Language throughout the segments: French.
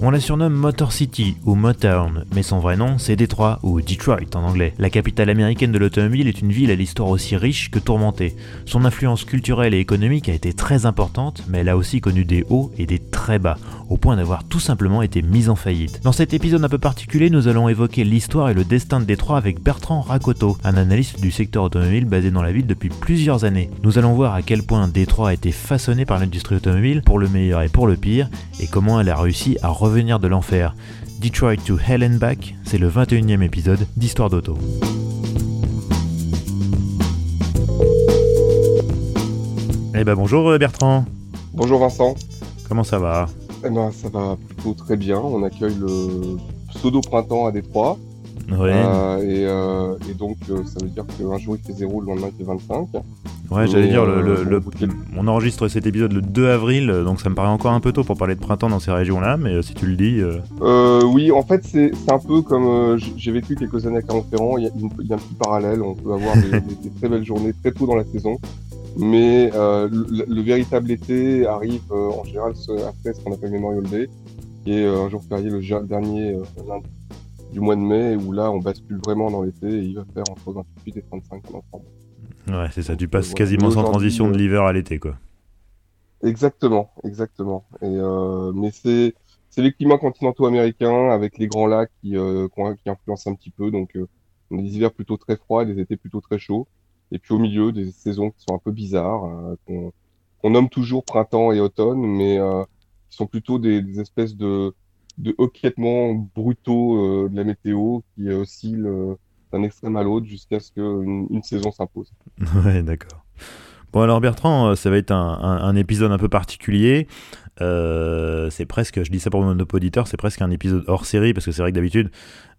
On la surnomme Motor City ou Motown, mais son vrai nom c'est Détroit ou Detroit en anglais. La capitale américaine de l'automobile est une ville à l'histoire aussi riche que tourmentée. Son influence culturelle et économique a été très importante, mais elle a aussi connu des hauts et des très bas, au point d'avoir tout simplement été mise en faillite. Dans cet épisode un peu particulier, nous allons évoquer l'histoire et le destin de Détroit avec Bertrand Rakoto, un analyste du secteur automobile basé dans la ville depuis plusieurs années. Nous allons voir à quel point Détroit a été façonné par l'industrie automobile, pour le meilleur et pour le pire, et comment elle a réussi à revenir de l'enfer. Detroit to Hell and Back, c'est le 21e épisode d'Histoire d'auto. Eh ben bonjour euh, Bertrand. Bonjour Vincent. Comment ça va Eh ben ça va plutôt très bien. On accueille le pseudo printemps à Détroit. Ouais. Euh, et, euh, et donc euh, ça veut dire qu'un jour il fait 0, le lendemain il fait 25. Ouais, j'allais dire, le, le- euh, le- on enregistre cet épisode le 2 avril, donc ça me paraît encore un peu tôt pour parler de printemps dans ces régions-là, mais si tu le dis, oui, en fait c'est un peu comme j'ai vécu quelques années à Clermont-Ferrand. Il y, a y un petit parallèle. On peut avoir des, des- des très belles journées très tôt dans la saison. Mais euh, le, le véritable été arrive euh, en général ce- après ce qu'on appelle Memorial Day, qui est euh, un jour férié le dernier lundi du mois de mai, où là on bascule vraiment dans l'été et il va faire entre 28 et 35 en novembre. ouais, c'est ça, tu passes quasiment sans transition de l'hiver à l'été, quoi. Exactement, exactement. Et mais c'est c'est les climats continentaux américains avec les grands lacs qui qui, influencent un petit peu. Donc on a des hivers plutôt très froids, et des étés plutôt très chauds. Et puis au milieu des saisons qui sont un peu bizarres, euh, qu'on nomme toujours printemps et automne, mais euh, qui sont plutôt des, espèces de de hoquettements brutaux euh, de la météo qui oscillent d'un extrême à l'autre jusqu'à ce qu'une une saison s'impose. Ouais, d'accord. Bon alors Bertrand, ça va être un- un épisode un peu particulier. Euh, c'est presque, je dis ça pour mon auditeur, c'est presque un épisode hors série parce que c'est vrai que d'habitude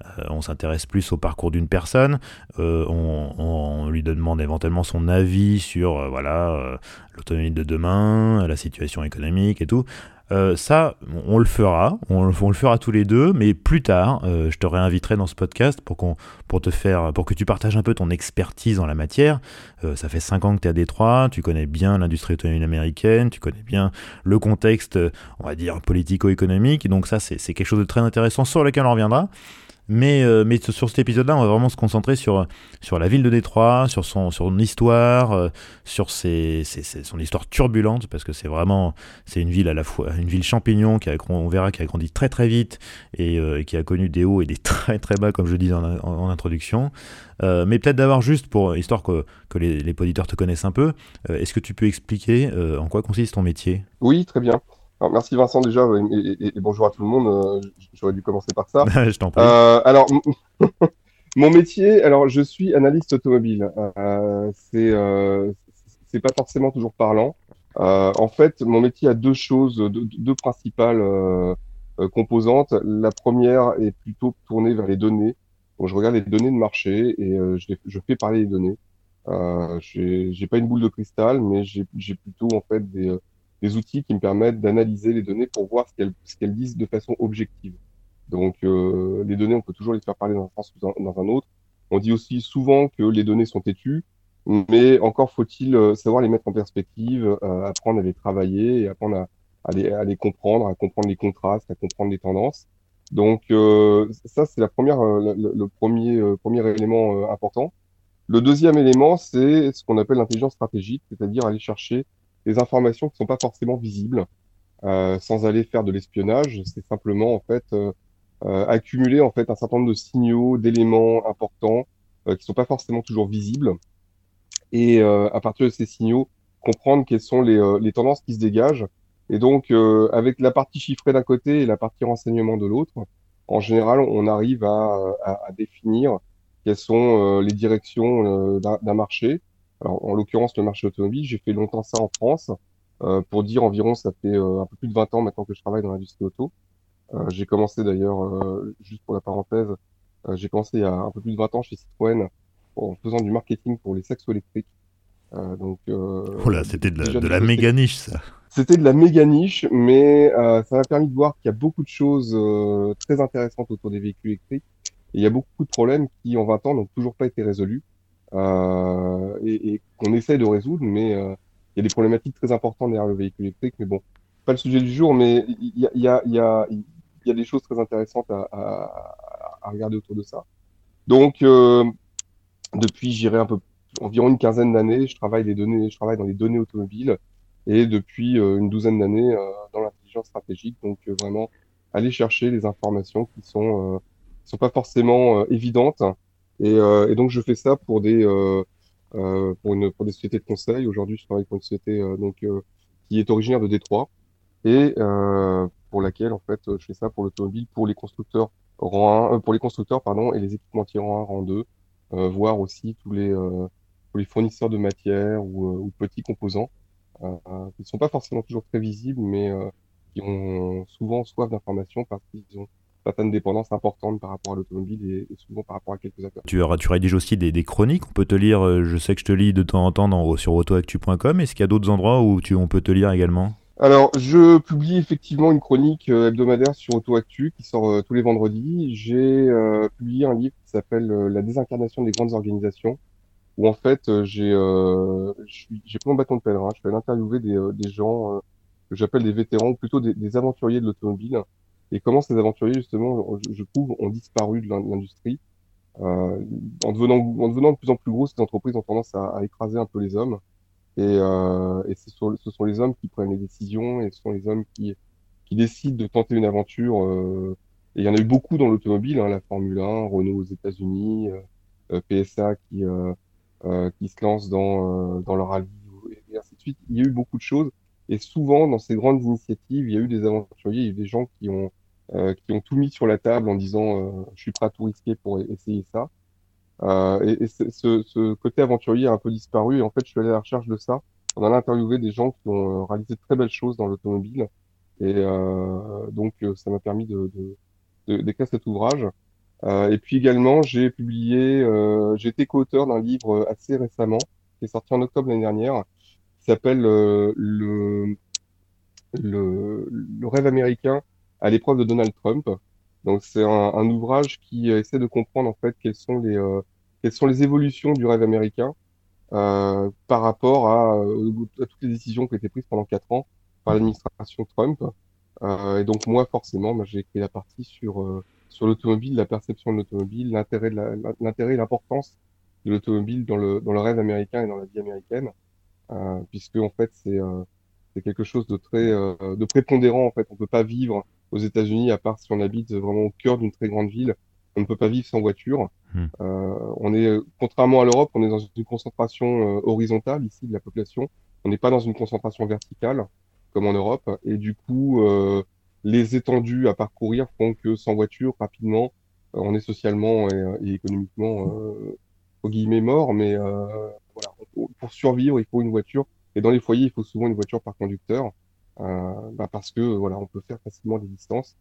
euh, on s'intéresse plus au parcours d'une personne, euh, on, on lui demande éventuellement son avis sur voilà l'autonomie de demain, la situation économique et tout. Euh, ça, on le fera, on, le- fera tous les deux, mais plus tard, euh, je te réinviterai dans ce podcast pour pour te faire, pour que tu partages un peu ton expertise en la matière. Euh, ça fait 5 ans que tu es à Détroit, tu connais bien l'industrie automobile américaine, tu connais bien le contexte, on va dire, politico-économique. Donc ça, c'est quelque chose de très intéressant sur lequel on reviendra. Mais, euh, mais sur cet épisode-là, on va vraiment se concentrer sur, sur la ville de Détroit, sur son, sur son histoire, euh, sur ses, ses- son histoire turbulente, parce que c'est vraiment c'est une ville à la fois une ville champignon qui a, on verra qui a grandi très très vite et, euh, qui a connu des hauts et des très très bas, comme je le dis en, en- en introduction. Euh, mais peut-être d'avoir juste pour histoire que, que les, les auditeurs te connaissent un peu, euh, est-ce que tu peux expliquer euh, en quoi consiste ton métier? Oui, très bien. Alors, merci Vincent déjà et, et- et bonjour à tout le monde. Euh, J'aurais dû commencer par ça. Je t'en prie. Euh, alors, mon métier, alors je suis analyste automobile. Euh, c'est euh, c'est pas forcément toujours parlant. Euh, en fait, mon métier a deux choses, deux, deux principales euh, composantes. La première est plutôt tournée vers les données. Donc, je regarde les données de marché et euh, je, je fais parler les données. Euh, j'ai pas une boule de cristal, mais j'ai j'ai plutôt en fait des, euh, des outils qui me permettent d'analyser les données pour voir ce qu'elles qu'elles disent de façon objective. Donc, euh, les données, on peut toujours les faire parler dans un sens ou dans, un autre. On dit aussi souvent que les données sont têtues, mais encore faut-il euh, savoir les mettre en perspective, euh, apprendre à les travailler et apprendre à, à les, à les comprendre, à comprendre les contrastes, à comprendre les tendances. Donc, euh, ça, c'est la première, euh, le, le premier, euh, premier élément important. Le deuxième élément, c'est ce qu'on appelle l'intelligence stratégique, c'est-à-dire aller chercher des informations qui sont pas forcément visibles, euh, sans aller faire de l'espionnage. C'est simplement en fait euh, euh, accumuler en fait un certain nombre de signaux, d'éléments importants qui sont pas forcément toujours visibles, et à partir de ces signaux, comprendre quelles sont les, les tendances qui se dégagent. Et donc, avec la partie chiffrée d'un côté et la partie renseignement de l'autre, en général, on arrive à, à, à définir quelles sont euh, les directions euh, d'un marché. Alors, en l'occurrence, le marché automobile, j'ai fait longtemps ça en France. Euh, pour dire environ, ça fait euh, un peu plus de 20 ans maintenant que je travaille dans l'industrie auto. Euh, j'ai commencé d'ailleurs, euh, juste pour la parenthèse, j'ai commencé il y a un peu plus de 20 ans chez Citroën en faisant du marketing pour les saxos électriques. donc, oh là, c'était de la, de la méga niche, ça. C'était de la méga niche, mais ça m'a permis de voir qu'il y a beaucoup de choses très intéressantes autour des véhicules électriques. Et il y a beaucoup de problèmes qui, en 20 ans, n'ont toujours pas été résolus euh, et, et qu'on essaye de résoudre, mais euh, il y a des problématiques très importantes derrière le véhicule électrique. Mais bon, pas le sujet du jour, mais il y a, y y y a des choses très intéressantes à, à, à regarder autour de ça. Donc, euh, depuis, j'irai un peu environ une quinzaine d'années, je travaille les données, je travaille dans les données automobiles et depuis euh, une douzaine d'années euh, dans l'intelligence stratégique. Donc, vraiment aller chercher les informations qui sont sont pas forcément évidentes euh, et, donc je fais ça pour des euh, euh, pour une pour des sociétés de conseil. Aujourd'hui, je travaille pour une société donc qui est originaire de Détroit et pour laquelle en fait je fais ça pour l'automobile, pour les constructeurs rang 1, pour les constructeurs pardon et les équipementiers rang 1, rang 2, euh, voire aussi tous les tous les fournisseurs de matières ou, ou petits composants euh, qui ne sont pas forcément toujours très visibles, mais qui ont souvent soif d'informations parce qu'ils ont certaines dépendances importantes par rapport à l'automobile et, souvent par rapport à quelques acteurs. Tu, tu rédiges aussi des, chroniques, on peut te lire, euh, je sais que je te lis de temps en temps dans, sur autoactu.com, est-ce qu'il y a d'autres endroits où tu, on peut te lire également? Alors, je publie effectivement une chronique euh, hebdomadaire sur AutoActu qui sort euh, tous les vendredis. J'ai publié un livre qui s'appelle La désincarnation des grandes organisations, où en fait j'ai j'ai pris mon bâton de pèlerin. Je fais interviewer des, des gens que j'appelle des vétérans, ou plutôt des, des aventuriers de l'automobile, et comment ces aventuriers, justement, je, trouve, ont disparu de l'industrie. Euh, en, devenant, en devenant de plus en plus gros, ces entreprises ont tendance à, à écraser un peu les hommes. Et, euh, et ce, sont, ce sont les hommes qui prennent les décisions et ce sont les hommes qui, qui décident de tenter une aventure. Euh, et il y en a eu beaucoup dans l'automobile, hein, la Formule 1, Renault aux États-Unis, euh, euh PSA qui, euh, qui se lance dans, dans le rallye et ainsi de suite. Il y a eu beaucoup de choses. Et souvent, dans ces grandes initiatives, il y a eu des aventuriers, il y a des gens qui ont, qui ont tout mis sur la table en disant euh, je suis prêt à tout risquer pour essayer ça. Euh, et, et ce, ce, côté aventurier a un peu disparu. Et en fait, je suis allé à la recherche de ça. On a interviewé des gens qui ont réalisé de très belles choses dans l'automobile. Et donc, ça m'a permis de, d'écrire cet ouvrage. et puis également, j'ai publié, j'ai été co-auteur d'un livre assez récemment, qui est sorti en octobre l'année dernière, qui s'appelle le, le, le rêve américain à l'épreuve de Donald Trump. Donc c'est un, un, ouvrage qui euh, essaie de comprendre en fait quelles sont les euh, quelles sont les évolutions du rêve américain euh, par rapport à, euh, à, toutes les décisions qui ont été prises pendant quatre ans par l'administration Trump. Euh, et donc moi forcément, bah, j'ai écrit la partie sur sur l'automobile, la perception de l'automobile, l'intérêt de l'intérêt et l'importance de l'automobile dans le dans le rêve américain et dans la vie américaine, puisque en fait c'est c'est quelque chose de très de prépondérant en fait. On peut pas vivre aux États-Unis, à part si on habite vraiment au cœur d'une très grande ville, on ne peut pas vivre sans voiture. Hmm. Euh, on est, contrairement à l'Europe, on est dans une concentration euh, horizontale ici de la population. On n'est pas dans une concentration verticale comme en Europe. Et du coup, euh, les étendues à parcourir font que sans voiture, rapidement, euh, on est socialement et, et économiquement, euh, au guillemets, mort. Mais voilà, pour survivre, il faut une voiture. Et dans les foyers, il faut souvent une voiture par conducteur. Euh, bah parce que voilà, on peut faire facilement des distances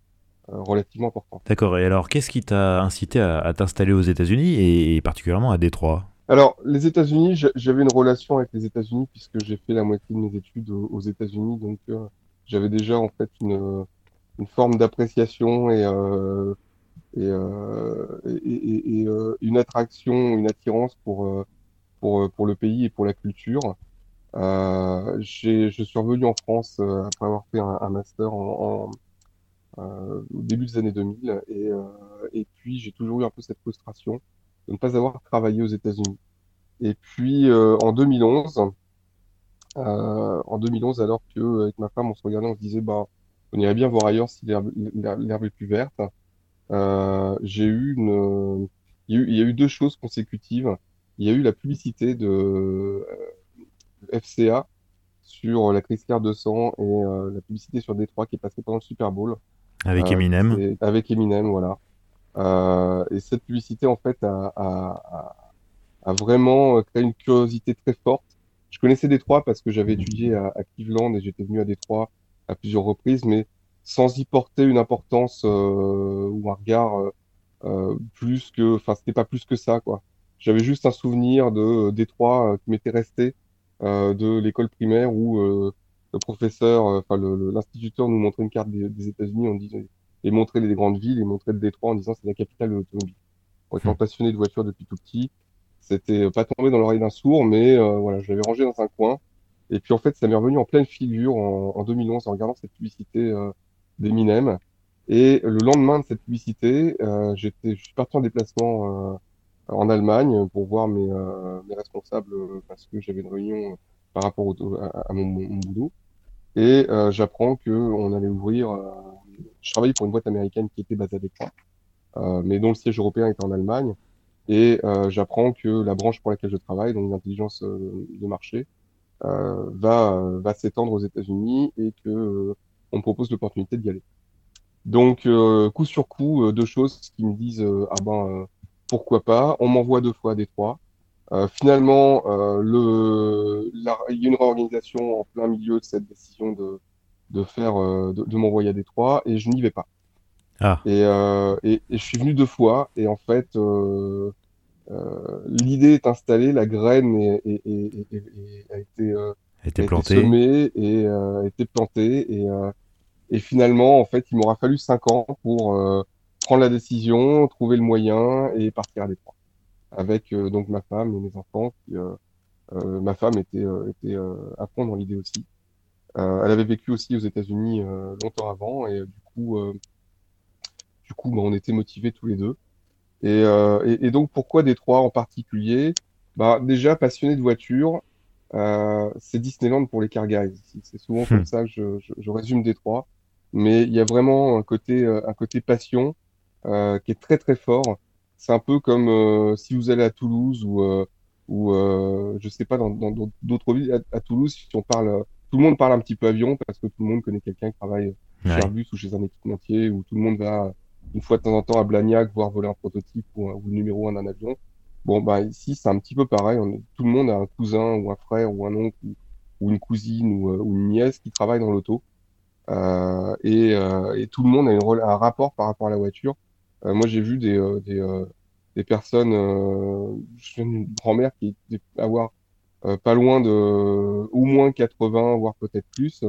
euh, relativement importantes. D'accord. Et alors, qu'est-ce qui t'a incité à, à t'installer aux États-Unis et, particulièrement à Détroit? Alors, les États-Unis, j'avais une relation avec les États-Unis puisque j'ai fait la moitié de mes études aux, États-Unis, donc euh, j'avais déjà en fait une, une forme d'appréciation et, euh, et, euh, et, et, et une attraction, une attirance pour, pour, pour le pays et pour la culture. Euh, je suis revenu en France euh, après avoir fait un, un master en, en euh, au début des années 2000 et, euh, et puis j'ai toujours eu un peu cette frustration de ne pas avoir travaillé aux États-Unis. Et puis en 2011, en 2011, alors que avec ma femme on se regardait, on se disait bah on irait bien voir ailleurs si l'herbe est plus verte. j'ai eu une, il y, a eu, il y a eu deux choses consécutives. Il y a eu la publicité de FCA sur la Chrysler 200 et euh, la publicité sur Détroit qui est passée pendant le Super Bowl. Avec euh, Eminem. Avec Eminem, voilà. Euh, et cette publicité, en fait, a, a, a, vraiment créé une curiosité très forte. Je connaissais Détroit parce que j'avais étudié à, à, Cleveland et j'étais venu à Détroit à plusieurs reprises, mais sans y porter une importance ou un regard plus que, enfin, c'était pas plus que ça, quoi. J'avais juste un souvenir de Détroit qui m'était resté de l'école primaire où le professeur, enfin l'instituteur nous montrait une carte des, des États-Unis, et montrer les grandes villes et montrer le Détroit en disant c'est la capitale de l'automobile. Étant hmm. passionné de voiture depuis tout petit, c'était pas tombé dans l'oreille d'un sourd, mais euh, voilà, je l'avais rangé dans un coin. Et puis en fait, ça m'est revenu en pleine figure en, en 2011 en regardant cette publicité euh, d'Eminem. Et le lendemain de cette publicité, euh, j'étais, je suis parti en déplacement euh, en Allemagne pour voir mes, euh, mes responsables parce que j'avais une réunion par rapport au, à, mon, mon, boulot. Et j'apprends que on allait ouvrir je travaillais pour une boîte américaine qui était basée à Détroit, euh, mais dont le siège européen était en Allemagne. Et euh, j'apprends que la branche pour laquelle je travaille, donc l'intelligence euh, de marché, euh, va, va s'étendre aux États-Unis et que euh, on me propose l'opportunité d'y aller. Donc, coup sur coup, deux choses qui me disent ah ben pourquoi pas. On m'envoie deux fois à Détroit. Euh, finalement, euh, le, la, il y a une réorganisation en plein milieu de cette décision de, de faire euh, de, de m'envoyer à Détroit et je n'y vais pas. Ah. Et, et, et, je suis venu deux fois et en fait l'idée est installée, la graine est, est, est, a été, a été plantée semée et a été plantée et, et finalement en fait il m'aura fallu cinq ans pour prendre la décision, trouver le moyen et partir à Détroit avec donc ma femme et mes enfants. Qui, ma femme était, était à fond dans l'idée aussi. Euh, elle avait vécu aussi aux États-Unis euh, longtemps avant et euh, du coup, du coup, bah, on était motivés tous les deux. Et, et, et, donc pourquoi Détroit en particulier? Bah, Déjà passionné de voiture, euh, c'est Disneyland pour les car guys. C'est souvent comme ça que je, je, je, résume Détroit. Mais il y a vraiment un côté, un côté passion euh, qui est très très fort. C'est un peu comme euh, si vous allez à Toulouse ou, ou je sais pas, dans d'autres villes. À, à, Toulouse, si on parle tout le monde parle un petit peu avion parce que tout le monde connaît quelqu'un qui travaille chez Airbus ou chez un équipementier ou tout le monde va une fois de temps en temps à Blagnac voir voler un prototype ou, ou le numéro un d'un avion. Bon, bah ici, c'est un petit peu pareil. On tout le monde a un cousin ou un frère ou un oncle ou, une cousine ou, euh, ou, une nièce qui travaille dans l'auto. Euh, et, euh, et, tout le monde a une, un rapport par rapport à la voiture. Euh, moi, j'ai vu des, euh, des, des personnes, je une grand-mère qui avoir euh, pas loin de au moins 80, voire peut-être plus,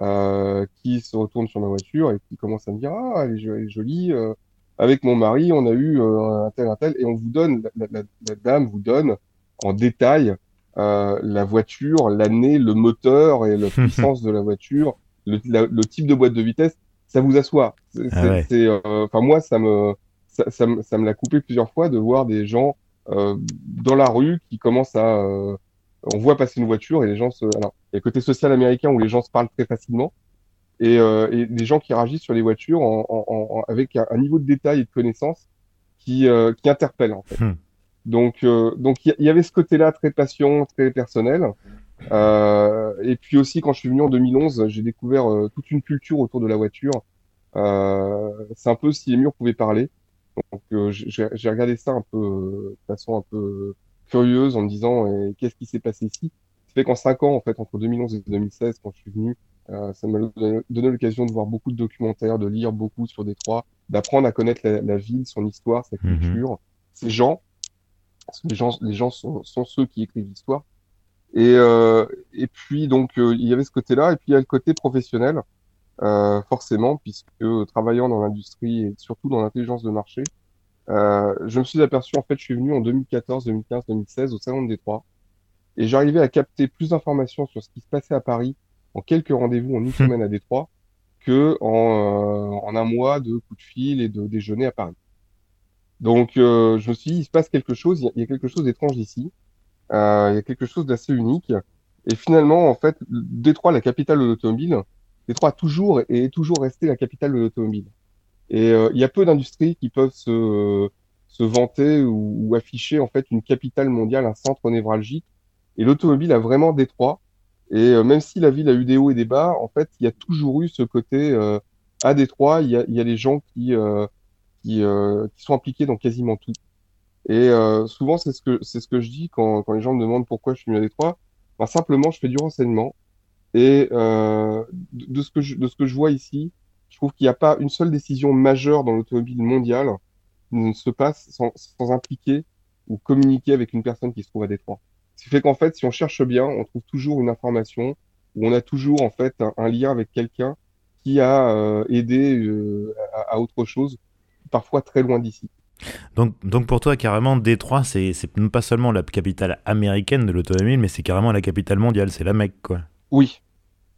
euh, qui se retournent sur ma voiture et qui commencent à me dire ah elle est jolie. Euh, avec mon mari, on a eu un tel un tel et on vous donne la, la, la dame vous donne en détail euh, la voiture, l'année, le moteur et la puissance de la voiture, le, le, type de boîte de vitesse, ça vous assoit. Ah enfin moi ça me ça, ça, ça me l'a coupé plusieurs fois de voir des gens euh, dans la rue qui commencent à on voit passer une voiture et les gens se. Alors, il y a le côté social américain où les gens se parlent très facilement et, euh, et des gens qui réagissent sur les voitures en, en, avec un, niveau de détail et de connaissance qui, euh, qui interpelle en fait. Hmm. Donc, euh, donc il y, avait ce côté-là très passion, très personnel. Euh, et puis aussi, quand je suis venu en 2011, j'ai découvert euh, toute une culture autour de la voiture. Euh, c'est un peu si les murs pouvaient parler. Donc, j'ai regardé ça un peu de façon un peu curieuse en me disant euh, qu'est-ce qui s'est passé ici? Ça fait qu'en cinq ans, en fait, entre 2011 et 2016, quand je suis venu, euh, ça m'a donné l'occasion de voir beaucoup de documentaires, de lire beaucoup sur Détroit, d'apprendre à connaître la, la, ville, son histoire, sa mhm. culture, ses gens. Parce que les gens, les gens sont, sont ceux qui écrivent l'histoire. Et, euh, et puis donc euh, il y avait ce côté-là, et puis il y a le côté professionnel, euh, forcément, puisque travaillant dans l'industrie et surtout dans l'intelligence de marché, euh, je me suis aperçu, en fait, je suis venu en 2014, 2015, 2016 au Salon de Détroit et j'arrivais à capter plus d'informations sur ce qui se passait à Paris en quelques rendez-vous en une hmm. semaine à Détroit que en, euh, en, un mois de coups de fil et de déjeuner à Paris. Donc, euh, je me suis dit, il se passe quelque chose, il y a, quelque chose d'étrange ici, euh, il y a quelque chose d'assez unique. Et finalement, en fait, Détroit, la capitale de l'automobile, Détroit a toujours et est toujours resté la capitale de l'automobile. Et euh, il y a peu d'industries qui peuvent se, vanter ou, afficher en fait une capitale mondiale, un centre névralgique. Et l'automobile a vraiment Détroit. Et euh, même si la ville a eu des hauts et des bas, en fait, il y a toujours eu ce côté euh, à Détroit. Il y a, il y a des gens qui sont impliqués dans quasiment tout. Et souvent, c'est ce que c'est ce que je dis quand, quand les gens me demandent pourquoi je suis venu à Détroit. Ben, simplement, je fais du renseignement. Et de, de, ce que je, de ce que je vois ici, je trouve qu'il n'y a pas une seule décision majeure dans l'automobile mondiale, ne se passe sans, sans impliquer ou communiquer avec une personne qui se trouve à Détroit. Ce qui fait qu'en fait, si on cherche bien, on trouve toujours une information où on a toujours en fait un, lien avec quelqu'un qui a euh, aidé euh, à, autre chose, parfois très loin d'ici. Donc, donc pour toi, carrément, Détroit, c'est pas seulement la capitale américaine de l'automobile, mais c'est carrément la capitale mondiale, c'est la Mecque, quoi. Oui,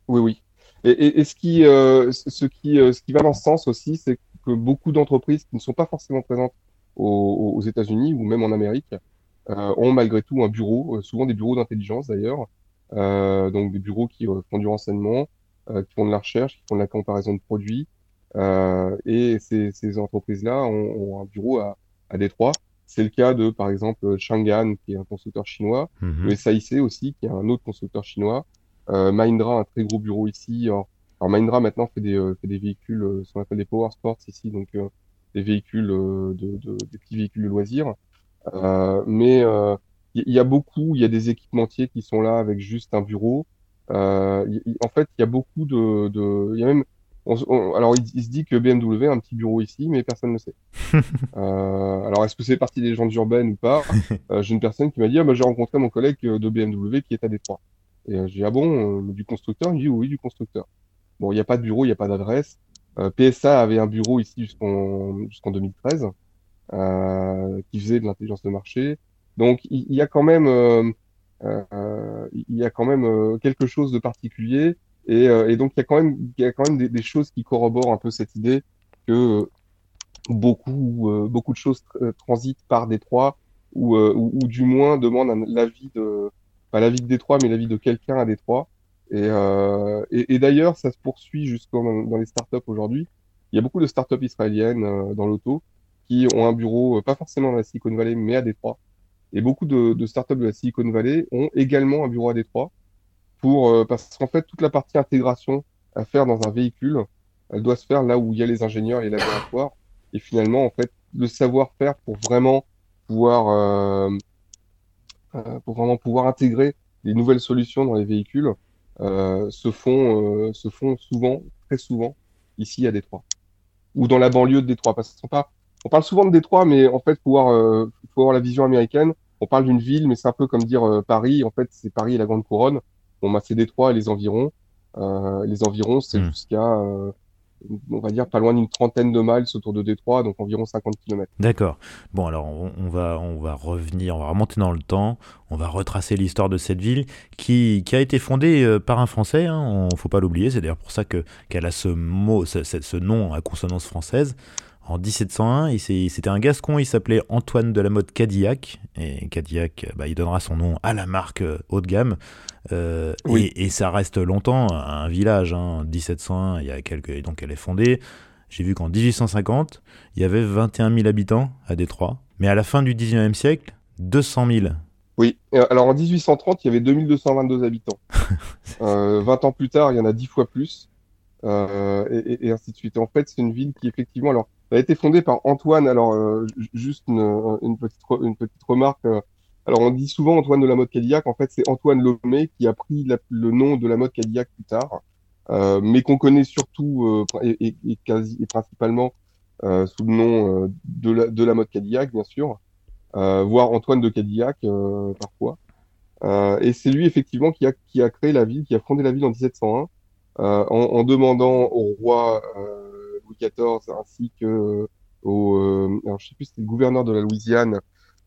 oui, oui. Et, ce, qui, euh, ce, qui, ce qui va dans ce sens aussi, c'est que beaucoup d'entreprises qui ne sont pas forcément présentes aux, États-Unis ou même en Amérique euh, ont malgré tout un bureau, euh, souvent des bureaux d'intelligence d'ailleurs, euh, donc des bureaux qui font du renseignement, qui font de la recherche, qui font de la comparaison de produits. Et ces, ces entreprises-là ont, ont, un bureau à, à Détroit. C'est le cas de, par exemple, Chang'an, qui est un constructeur chinois, mhm. le SAIC aussi, qui est un autre constructeur chinois, euh, Mahindra, un très gros bureau ici. Alors, alors Mahindra maintenant fait des, fait des véhicules, ce qu'on appelle des power sports ici, donc des véhicules, de, de, des petits véhicules de loisirs. Euh, mais il euh, y, a beaucoup, il y a des équipementiers qui sont là avec juste un bureau. Euh, en fait, il y a beaucoup de, de il y a même alors, il, se dit que BMW a un petit bureau ici, mais personne ne sait. euh, alors, est-ce que c'est partie des gens urbaines ou pas? Euh, J'ai une personne qui m'a dit ah, bah, j'ai rencontré mon collègue de BMW qui est à Détroit. Et euh, j'ai dit ah bon, du constructeur? Il me dit oui, du constructeur. Bon, il n'y a pas de bureau, il n'y a pas d'adresse. PSA avait un bureau ici jusqu'en jusqu'en 2013 euh, qui faisait de l'intelligence de marché. Donc il, y a quand même, euh, euh, il y a quand même quelque chose de particulier. Et, et, donc il y a quand même, des, choses qui corroborent un peu cette idée que beaucoup, beaucoup de choses transitent par Détroit ou, du moins demandent l'avis de, pas l'avis de Détroit, mais l'avis de quelqu'un à Détroit. Et, euh, d'ailleurs, ça se poursuit jusqu'au dans les startups aujourd'hui. Il y a beaucoup de startups israéliennes euh, dans l'auto qui ont un bureau, euh, pas forcément dans la Silicon Valley, mais à Détroit. Et beaucoup de startups de la Silicon Valley ont également un bureau à Détroit pour, euh, parce qu'en fait, toute la partie intégration à faire dans un véhicule, elle doit se faire là où il y a les ingénieurs et les laboratoires. Et finalement, en fait, le savoir-faire pour vraiment pouvoir, euh, euh, pour vraiment pouvoir intégrer les nouvelles solutions dans les véhicules, se font, se font souvent, très souvent, ici à Détroit ou dans la banlieue de Détroit. Parce que pas, on parle souvent de Détroit, mais en fait, euh, faut avoir la vision américaine. On parle d'une ville, mais c'est un peu comme dire Paris. En fait, c'est Paris et la Grande Couronne. Bon, bah, c'est Détroit et les environs. Euh, les environs, c'est hmm. jusqu'à, euh, on va dire, pas loin d'une trentaine de miles autour de Détroit, donc environ 50 km. D'accord. Bon, alors on, on, va, on va revenir, on va remonter dans le temps. On va retracer l'histoire de cette ville qui, qui a été fondée euh, par un Français. Hein, on faut pas l'oublier. C'est d'ailleurs pour ça que qu'elle a ce mot, ce, ce nom à consonance française. En 1701, c'était un Gascon, il s'appelait Antoine de la Motte Cadillac. Et Cadillac, bah, il donnera son nom à la marque euh, haut de gamme. Euh, et, ça reste longtemps un village. Hein. 1701, il y a quelques, donc elle est fondée. J'ai vu qu'en 1850, il y avait 21 000 habitants à Détroit. Mais à la fin du 19e siècle, 200 000. Oui, alors en 1830, il y avait 2222 habitants. euh, 20 ans plus tard, il y en a 10 fois plus. Euh, et, et, ainsi de suite. En fait, c'est une ville qui, effectivement, alors, a été fondé par Antoine. Alors, euh, juste une, une, petite, une petite remarque. Euh, alors, on dit souvent Antoine de la mode Cadillac. En fait, c'est Antoine Lomé qui a pris le nom de la mode Cadillac plus tard, euh, mais qu'on connaît surtout euh, et, et, quasi, et principalement sous le nom de, la, de la mode Cadillac, bien sûr, voire Antoine de Cadillac parfois. et c'est lui effectivement qui a, qui a créé la ville, qui a fondé la ville en 1701, en, en, demandant au roi Ainsi que au, euh, alors je sais plus c'était gouverneur de la Louisiane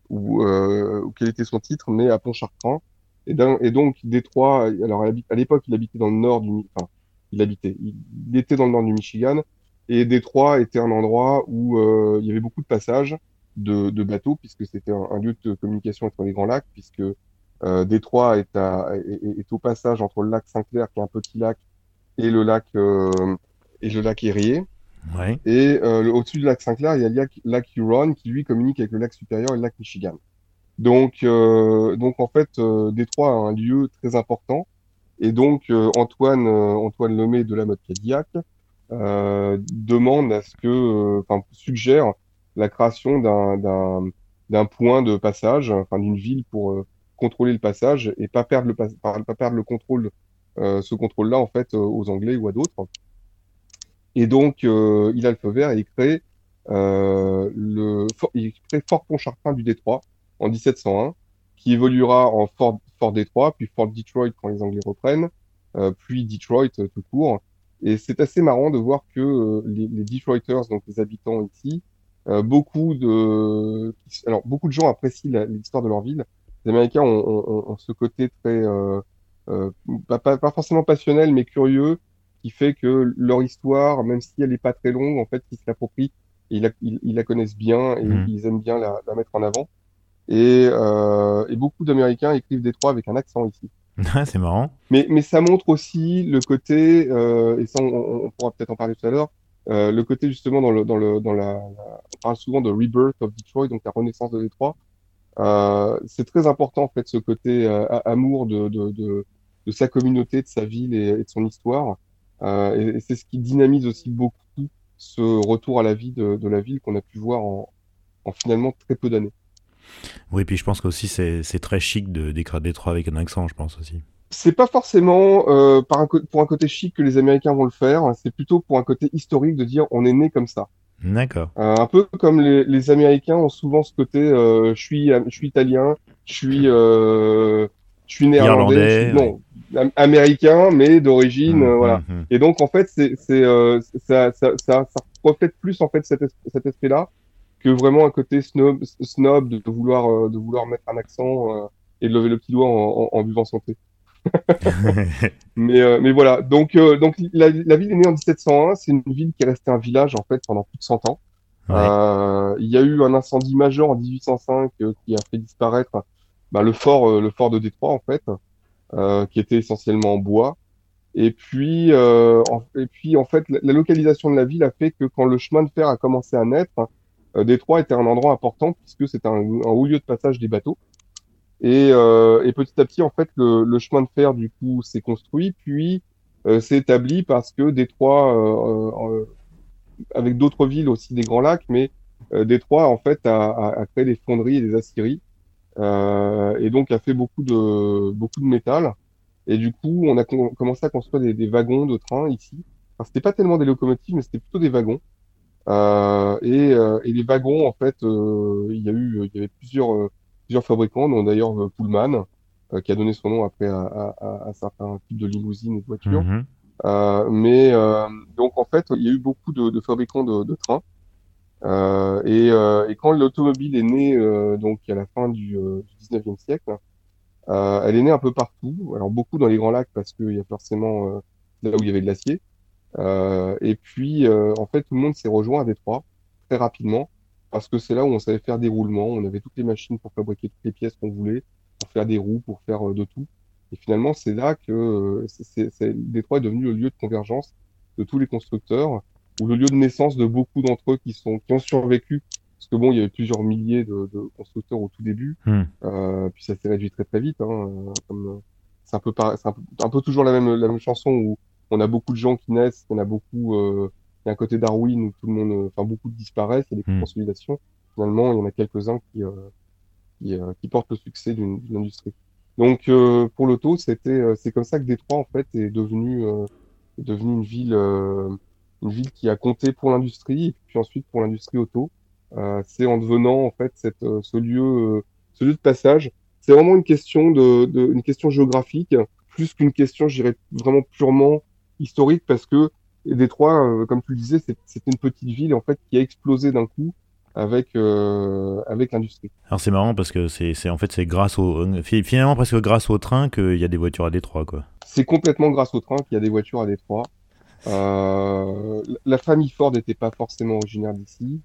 ou, euh, ou quel était son titre, mais à Pontchartrain. Et, donc Détroit, alors à l'époque il habitait dans le nord du, enfin il habitait, il, était dans le nord du Michigan et Détroit était un endroit où euh, il y avait beaucoup de passages de, bateaux puisque c'était un, lieu de communication entre les grands lacs puisque euh, Détroit est, au passage entre le lac Saint-Clair qui est un petit lac et le lac euh, et le lac Et euh, au-dessus du lac Saint-Clair, il y a le lac, Huron qui lui communique avec le lac supérieur et le lac Michigan. Donc, euh, donc en fait, euh, Détroit a un lieu très important. Et donc Antoine, Antoine Lemay de la mode Cadillac demande à ce que, enfin suggère la création d'un point de passage, enfin d'une ville pour contrôler le passage et pas perdre le pas perdre le contrôle, ce contrôle-là en fait aux Anglais ou à d'autres. Et donc, euh, il a le feu vert et il crée le, il crée Fort Pontchartrain du Détroit en 1701, qui évoluera en Fort, Fort Détroit, puis Fort Detroit quand les Anglais reprennent, puis Detroit tout court. Et c'est assez marrant de voir que les, les Detroiters, donc les habitants ici, euh, beaucoup de, alors beaucoup de gens apprécient l'histoire de leur ville. Les Américains ont, ont, ont ce côté très, euh, euh, pas, pas, forcément passionnel, mais curieux, qui fait que leur histoire, même si elle n'est pas très longue, en fait, ils se l'approprient et ils la, ils, la, connaissent bien et mmh. ils aiment bien la, la, mettre en avant. Et, euh, et beaucoup d'Américains écrivent Détroit avec un accent ici. c'est marrant. Mais, mais ça montre aussi le côté, euh, et ça on, on pourra peut-être en parler tout à l'heure, euh, le côté justement dans le dans le dans la, on parle souvent de rebirth of Detroit, donc la renaissance de Détroit. C'est très important en fait ce côté amour de, de, de, de, sa communauté, de sa ville et, de son histoire. Euh, et, c'est ce qui dynamise aussi beaucoup ce retour à la vie de, de la ville qu'on a pu voir en, en finalement très peu d'années. Oui, puis je pense qu'aussi c'est très chic de décrire Détroit avec un accent, je pense aussi c'est pas forcément euh, par un, pour un côté chic que les Américains vont le faire, c'est plutôt pour un côté historique de dire on est né comme ça. D'accord. Euh, un peu comme les, les, Américains ont souvent ce côté euh, je suis je suis italien, je suis je suis néerlandais, non américain mais d'origine mmh, voilà. Mmh, mmh. Et donc en fait c'est c'est ça, ça, ça, ça reflète plus en fait cet, cet esprit là que vraiment un côté snob snob de, vouloir de vouloir mettre un accent et de lever le petit doigt en, en, en buvant santé. mais, euh, mais voilà, donc, euh, donc la, la, ville est née en 1701, c'est une ville qui est restée un village en fait pendant plus de 100 ans. Euh, il y a eu un incendie majeur en 1805 euh, qui a fait disparaître bah, le fort, le fort de Détroit en fait, qui était essentiellement en bois. Et puis, en, et puis en fait, la, localisation de la ville a fait que quand le chemin de fer a commencé à naître, Détroit était un endroit important puisque c'était un, un haut lieu de passage des bateaux. Et, euh, et, petit à petit, en fait, le, le chemin de fer, du coup, s'est construit, puis euh, s'est établi parce que Détroit, euh, euh avec d'autres villes aussi des Grands Lacs, mais euh, Détroit, en fait, a, a, a, créé des fonderies et des aciéries, euh, et donc a fait beaucoup de, beaucoup de métal. Et du coup, on a commencé à construire des, des, wagons de train ici. Enfin, c'était pas tellement des locomotives, mais c'était plutôt des wagons. et, et les wagons, en fait, il y a eu, il y avait plusieurs plusieurs fabricants, dont d'ailleurs euh, Pullman, euh, qui a donné son nom après à, à, à certains types de limousines et de voitures. Mhm. Euh, mais donc en fait, il y a eu beaucoup de, de fabricants de, de trains. Euh, et, euh, et, quand l'automobile est née donc à la fin du, du 19e siècle, elle est née un peu partout. Alors beaucoup dans les Grands Lacs parce qu'il y a forcément là où il y avait de l'acier. et puis en fait, tout le monde s'est rejoint à Détroit très rapidement parce que c'est là où on savait faire des roulements, on avait toutes les machines pour fabriquer toutes les pièces qu'on voulait, pour faire des roues, pour faire euh, de tout. Et finalement, c'est là que euh, c'est, Détroit est devenu le lieu de convergence de tous les constructeurs, ou le lieu de naissance de beaucoup d'entre eux qui sont qui ont survécu. Parce que bon, il y avait plusieurs milliers de, de constructeurs au tout début, hmm. euh, puis ça s'est réduit très très vite. Hein, comme, c'est un peu, c'est un, un, peu toujours la même la même chanson où on a beaucoup de gens qui naissent, on a beaucoup euh, il y a un côté Darwin où tout le monde, enfin beaucoup disparaissent, il y a des hmm. consolidations. Finalement, il y en a quelques-uns qui, euh, qui, euh, qui, portent le succès d'une industrie. Donc euh, pour l'auto, c'était, c'est comme ça que Détroit en fait est devenu, est devenu une ville, une ville qui a compté pour l'industrie et puis ensuite pour l'industrie auto. c'est en devenant en fait cette, ce lieu, ce lieu de passage. C'est vraiment une question de, de, une question géographique plus qu'une question, je dirais vraiment purement historique parce que Détroit, euh, comme tu le disais, c'est une petite ville en fait qui a explosé d'un coup avec euh, avec l'industrie. Alors c'est marrant parce que c'est en fait c'est grâce au finalement presque grâce au train qu'il y a des voitures à Détroit quoi. C'est complètement grâce au train qu'il y a des voitures à Détroit. Euh, la famille Ford n'était pas forcément originaire d'ici.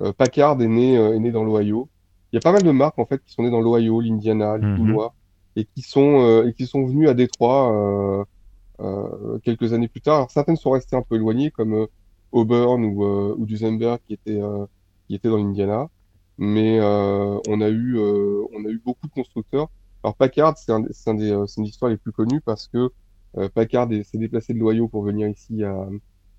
Euh, Packard est né est né dans l'Ohio. Il y a pas mal de marques en fait qui sont nées dans l'Ohio, l'Indiana, l'Illinois mm-hmm. et qui sont et qui sont venues à Détroit euh, quelques années plus tard. Alors, certaines sont restées un peu éloignées, comme euh, Auburn ou, euh, ou Duesenberg, qui était, qui était dans l'Indiana. Mais on, a eu, on a eu beaucoup de constructeurs. Alors Packard, c'est un, un des, une histoire les plus connues parce que Packard s'est déplacé de l'Ohio pour venir ici à,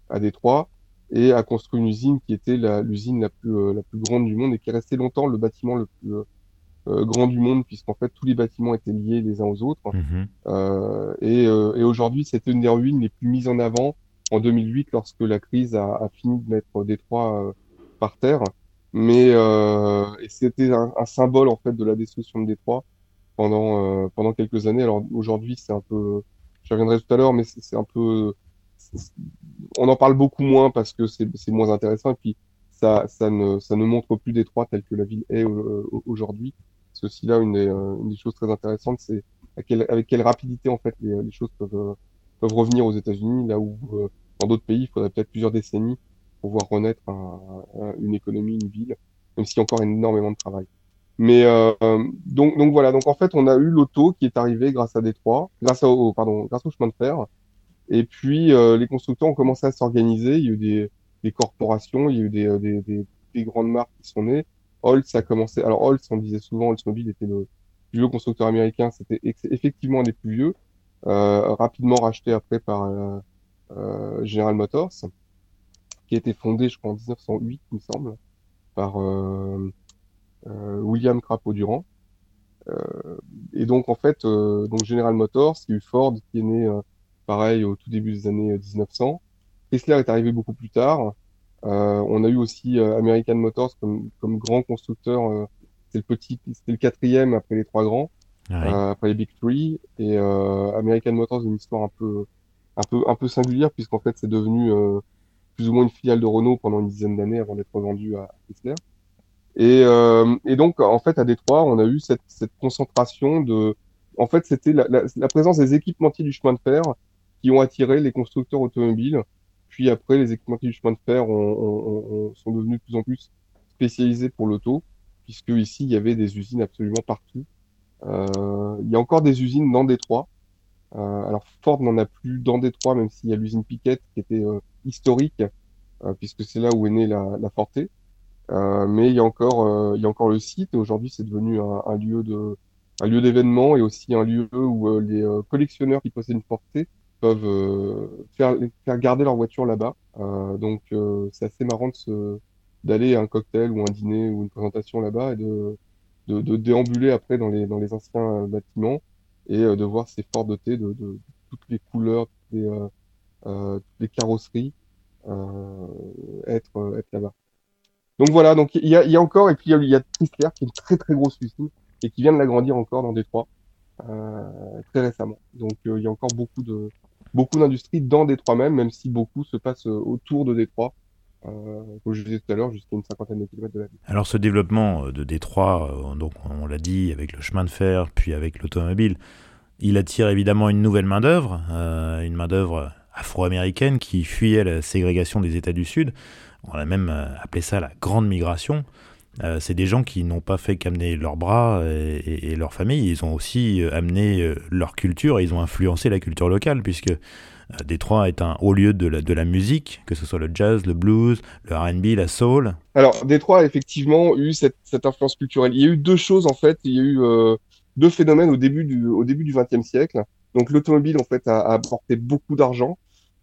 à Détroit et a construit une usine qui était l'usine la, plus, la plus grande du monde et qui est restée longtemps le bâtiment le plus, euh, grand du monde, puisqu'en fait tous les bâtiments étaient liés les uns aux autres. Euh, et, euh, et aujourd'hui, c'est une des ruines les plus mises en avant en 2008 lorsque la crise a, a fini de mettre Détroit par terre. Mais c'était un, un, symbole en fait de la destruction de Détroit pendant pendant quelques années. Alors aujourd'hui, c'est un peu, je reviendrai tout à l'heure, mais c'est un peu, on en parle beaucoup moins parce que c'est moins intéressant et puis ça, ça ne, ça ne montre plus Détroit tel que la ville est aujourd'hui. C'est aussi là une des, une des choses très intéressantes, c'est avec quelle rapidité en fait les, choses peuvent peuvent revenir aux États-Unis, là où euh, dans d'autres pays, il faudrait peut-être plusieurs décennies pour voir renaître une économie, une ville, même s'il y a encore énormément de travail. Mais euh, donc, donc voilà, donc en fait, on a eu l'auto qui est arrivé grâce à Détroit, grâce au, pardon, grâce au chemin de fer. Et puis euh, les constructeurs ont commencé à s'organiser. Il y a eu des, des, corporations, il y a eu des, des, des, des, grandes marques qui sont nées. Holtz a commencé. Alors Holtz, on disait souvent, Oldsmobile était le plus vieux constructeur américain. C'était effectivement un des plus vieux. Euh, rapidement racheté après par euh, euh, General Motors, qui a été fondé, je crois, en 1908, il me semble, par William Crapaud Durand. et donc en fait, donc General Motors, il y a eu Ford qui est né pareil au tout début des années 1900. Chrysler est arrivé beaucoup plus tard. Euh, on a eu aussi American Motors comme, comme grand constructeur. c'est le petit, c'était le quatrième après les trois grands. Euh, après les Big Three. Et euh, American Motors, une histoire un peu, un peu, un peu singulière, puisqu'en fait, c'est devenu euh, plus ou moins une filiale de Renault pendant une dizaine d'années avant d'être vendu à Chrysler. Et, euh, et, donc, en fait, à Détroit, on a eu cette, cette concentration de. En fait, c'était la, la, la, présence des équipementiers du chemin de fer qui ont attiré les constructeurs automobiles. Puis après, les équipementiers du chemin de fer ont, ont, ont, sont devenus de plus en plus spécialisés pour l'auto, puisque ici, il y avait des usines absolument partout. Euh, il y a encore des usines dans Détroit. Euh, alors Ford n'en a plus dans Détroit, même s'il y a l'usine Piquette qui était euh, historique, puisque c'est là où est née la, la Forte. Mais il y a encore, il y a encore le site. Aujourd'hui, c'est devenu un, un, lieu de, un lieu d'événement et aussi un lieu où les collectionneurs qui possèdent une Forte peuvent faire, faire garder leur voiture là-bas. donc c'est assez marrant de d'aller à un cocktail ou un dîner ou une présentation là-bas et de de, de, déambuler après dans les, dans les anciens euh, bâtiments et euh, de voir ces forts dotés de, de, toutes les couleurs, toutes les, euh, euh les carrosseries être, être là-bas. Donc voilà, donc il y a, encore, et puis il y a, Chrysler qui est une très très grosse usine et qui vient de l'agrandir encore dans Détroit euh, très récemment. Donc il y a encore beaucoup de d'industries dans Détroit même, même si beaucoup se passe autour de Détroit euh, comme je disais tout à l'heure, jusqu'à une cinquantaine de kilomètres de la ville. Alors ce développement euh, de Détroit, euh, donc on l'a dit, avec le chemin de fer, puis avec l'automobile, il attire évidemment une nouvelle main-d'œuvre, une main-d'œuvre afro-américaine qui fuyait la ségrégation des États du Sud. On a même appelé ça la grande migration. c'est des gens qui n'ont pas fait qu'amener leurs bras et, et, leur famille, ils ont aussi amené leur culture et ils ont influencé la culture locale, puisque euh, Détroit est un haut lieu de la, musique, que ce soit le jazz, le blues, le RB, la soul. Alors, Détroit a effectivement eu cette, influence culturelle. Il y a eu deux choses, en fait. Il y a eu euh, deux phénomènes au début du, XXe siècle. Donc, l'automobile, en fait, a apporté beaucoup d'argent.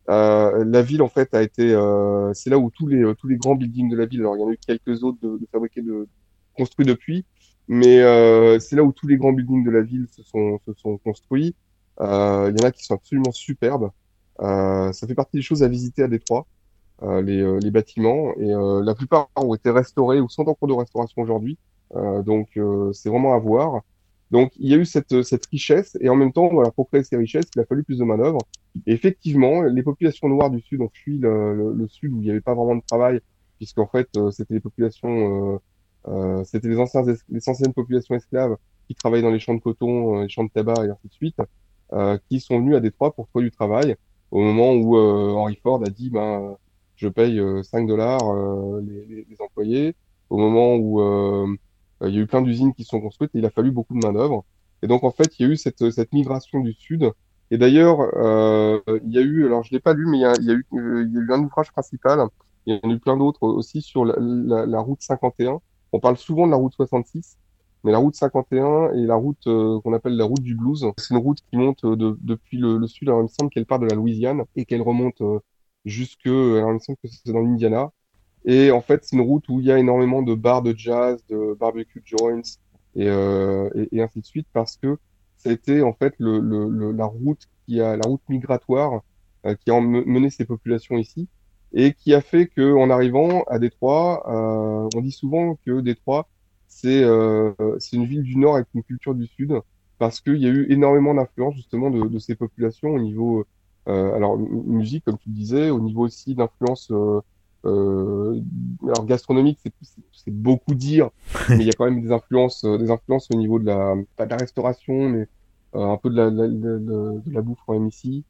Euh, la ville, en fait, a été. Euh, c'est là où tous les, tous les grands buildings de la ville, alors il y en a eu quelques autres de, fabriqués, de, construits depuis, mais euh, c'est là où tous les grands buildings de la ville se sont, se sont construits. il y en a qui sont absolument superbes. Euh, ça fait partie des choses à visiter à Détroit, euh, les, euh, les, bâtiments. Et la plupart ont été restaurés ou sont en cours de restauration aujourd'hui. donc c'est vraiment à voir. Donc il y a eu cette, cette richesse et en même temps, voilà, pour créer ces richesses, il a fallu plus de manœuvres. Et effectivement, les populations noires du sud ont fui le, le, le sud où il n'y avait pas vraiment de travail, puisqu'en fait c'était les populations, euh, c'était les anciens, les anciennes populations esclaves qui travaillaient dans les champs de coton, les champs de tabac et ainsi de suite, euh, qui sont venus à Détroit pour trouver du travail au moment où euh, Henry Ford a dit ben je paye 5 euh, dollars euh, les, les, employés, au moment où il y a eu plein d'usines qui sont construites et il a fallu beaucoup de main d'œuvre. Et donc en fait il y a eu cette, cette migration du sud. Et d'ailleurs il y a eu, alors je l'ai pas lu, mais il y a, eu il y a eu un ouvrage principal. Il y en a eu plein d'autres aussi sur la, route 51. On parle souvent de la route 66, mais la route 51 et la route euh, qu'on appelle la route du blues, c'est une route qui monte euh, de, depuis le, le, sud. Alors, il me semble qu'elle part de la Louisiane et qu'elle remonte euh, jusque, alors, il me semble que c'est dans l'Indiana. Et en fait, c'est une route où il y a énormément de bars de jazz, de barbecue joints et, et, et, ainsi de suite parce que c'était en fait le, le, la route qui a la route migratoire qui a mené ces populations ici. et qui a fait que en arrivant à Détroit, euh, on dit souvent que Détroit c'est euh, c'est une ville du Nord avec une culture du Sud parce qu'il y a eu énormément d'influence justement de, de, ces populations au niveau euh, alors musique comme tu le disais, au niveau aussi d'influence euh, alors gastronomique, c'est beaucoup dire, mais il y a quand même des influences, euh, des influences au niveau de la, pas de la restauration, mais euh, un peu de la, de, de, de la bouffe en MIC.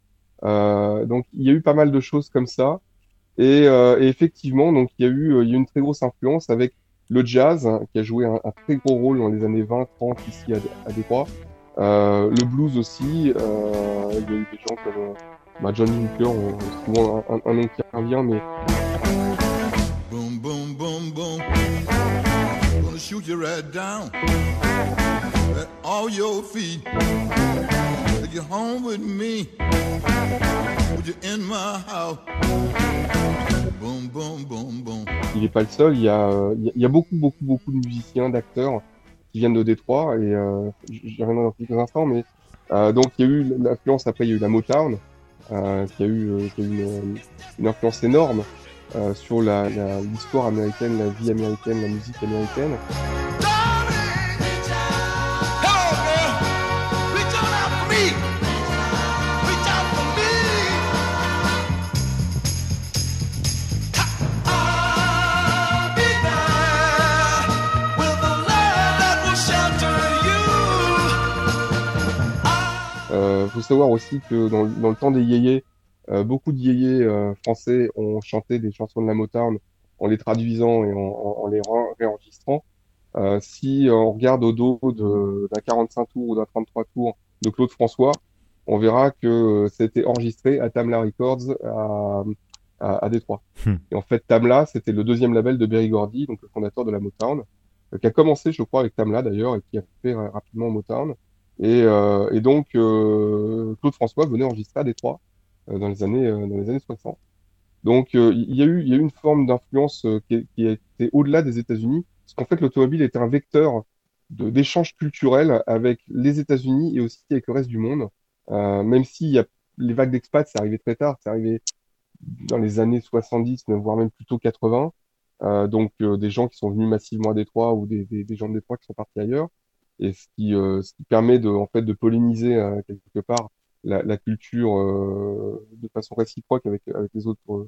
Euh, donc il y a eu pas mal de choses comme ça. Et, et, effectivement, donc il y a eu, il y a une très grosse influence avec le jazz hein, qui a joué un, un, très gros rôle dans les années 20-30 ici à, à Détroit. Le blues aussi, il y a eu des gens comme bah, John Hooker, souvent un, un, nom qui revient, mais shoot down your feet. You home with me. You in my house. Il n'est pas le seul. Il y a, beaucoup, beaucoup, beaucoup de musiciens, d'acteurs qui viennent de Détroit et euh, j'y reviendrai dans quelques instants. Mais euh, donc il y a eu l'influence. Après, il y a eu la Motown, euh, qui a eu, euh, qui a eu une influence énorme euh, sur l'histoire la, américaine, la vie américaine, la musique américaine. Euh, faut savoir aussi que dans, dans le temps des yéyés, beaucoup de yéyés euh, français ont chanté des chansons de la Motown en les traduisant et en, en, en les réenregistrant. Euh, si on regarde au dos d'un 45 tours ou d'un 33 tours de Claude François, on verra que c'était enregistré à Tamla Records à, à, à Détroit. Hmm. Et en fait, Tamla, c'était le deuxième label de Berry Gordy, donc le fondateur de la Motown, qui a commencé, je crois, avec Tamla d'ailleurs, et qui a fait rapidement Motown. Et, euh, et donc, euh, Claude François venait enregistrer à Détroit euh, dans les années euh, dans les années 60. Donc euh, il y a eu y a une forme d'influence qui, qui, a été au-delà des États-Unis, parce qu'en fait l'automobile était un vecteur d'échanges culturels avec les États-Unis et aussi avec le reste du monde. Euh, même s'il y a les vagues d'expats, c'est arrivé très tard, c'est arrivé dans les années 70, voire même plutôt 80. Euh, donc euh, des gens qui sont venus massivement à Détroit ou des, gens de Détroit qui sont partis ailleurs. Et ce qui, ce qui permet de, en fait, de polliniser quelque part la, culture euh, de façon réciproque avec, avec les autres euh,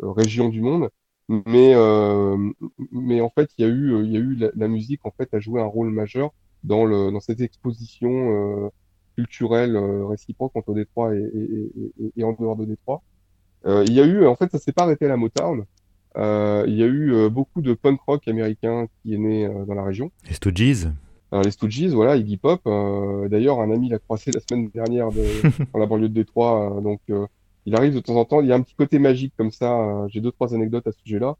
régions du monde. Mais, euh, mais en fait, il y a eu, y a eu la, musique en fait a joué un rôle majeur dans, le, dans cette exposition culturelle réciproque entre Détroit et, et, en dehors de Détroit. Euh, il y a eu, en fait, ça s'est pas arrêté à la Motown. Euh, il y a eu beaucoup de punk rock américain qui est né dans la région. Les Stooges alors, les Stooges, voilà, Iggy Pop. Euh, D'ailleurs, un ami l'a croisé la semaine dernière de, dans la banlieue de Détroit. Euh, donc, euh, il arrive de temps en temps. Il y a un petit côté magique comme ça. Euh, J'ai deux, trois anecdotes à ce sujet-là.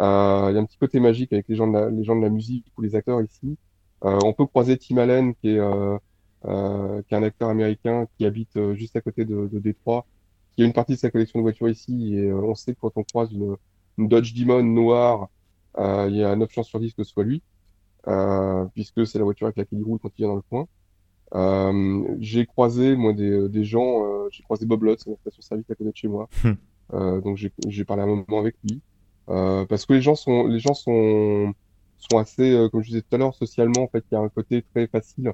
Euh, il y a un petit côté magique avec les gens de la, les gens de la musique ou les acteurs ici. on peut croiser Tim Allen, qui est, qui est un acteur américain qui habite juste à côté de, de, Détroit, qui a une partie de sa collection de voitures ici. Et on sait que quand on croise une, une Dodge Demon noire, il y a 9 chances sur 10 que ce soit lui euh, puisque c'est la voiture avec laquelle il roule quand il vient dans le coin. Euh, j'ai croisé moi des, des gens, euh, j'ai croisé Bob Lutz la station-service à côté de chez moi. Hmm. Euh, donc j'ai parlé un moment avec lui euh, parce que les gens sont les gens sont sont assez euh, comme je disais tout à l'heure socialement en fait il y a un côté très facile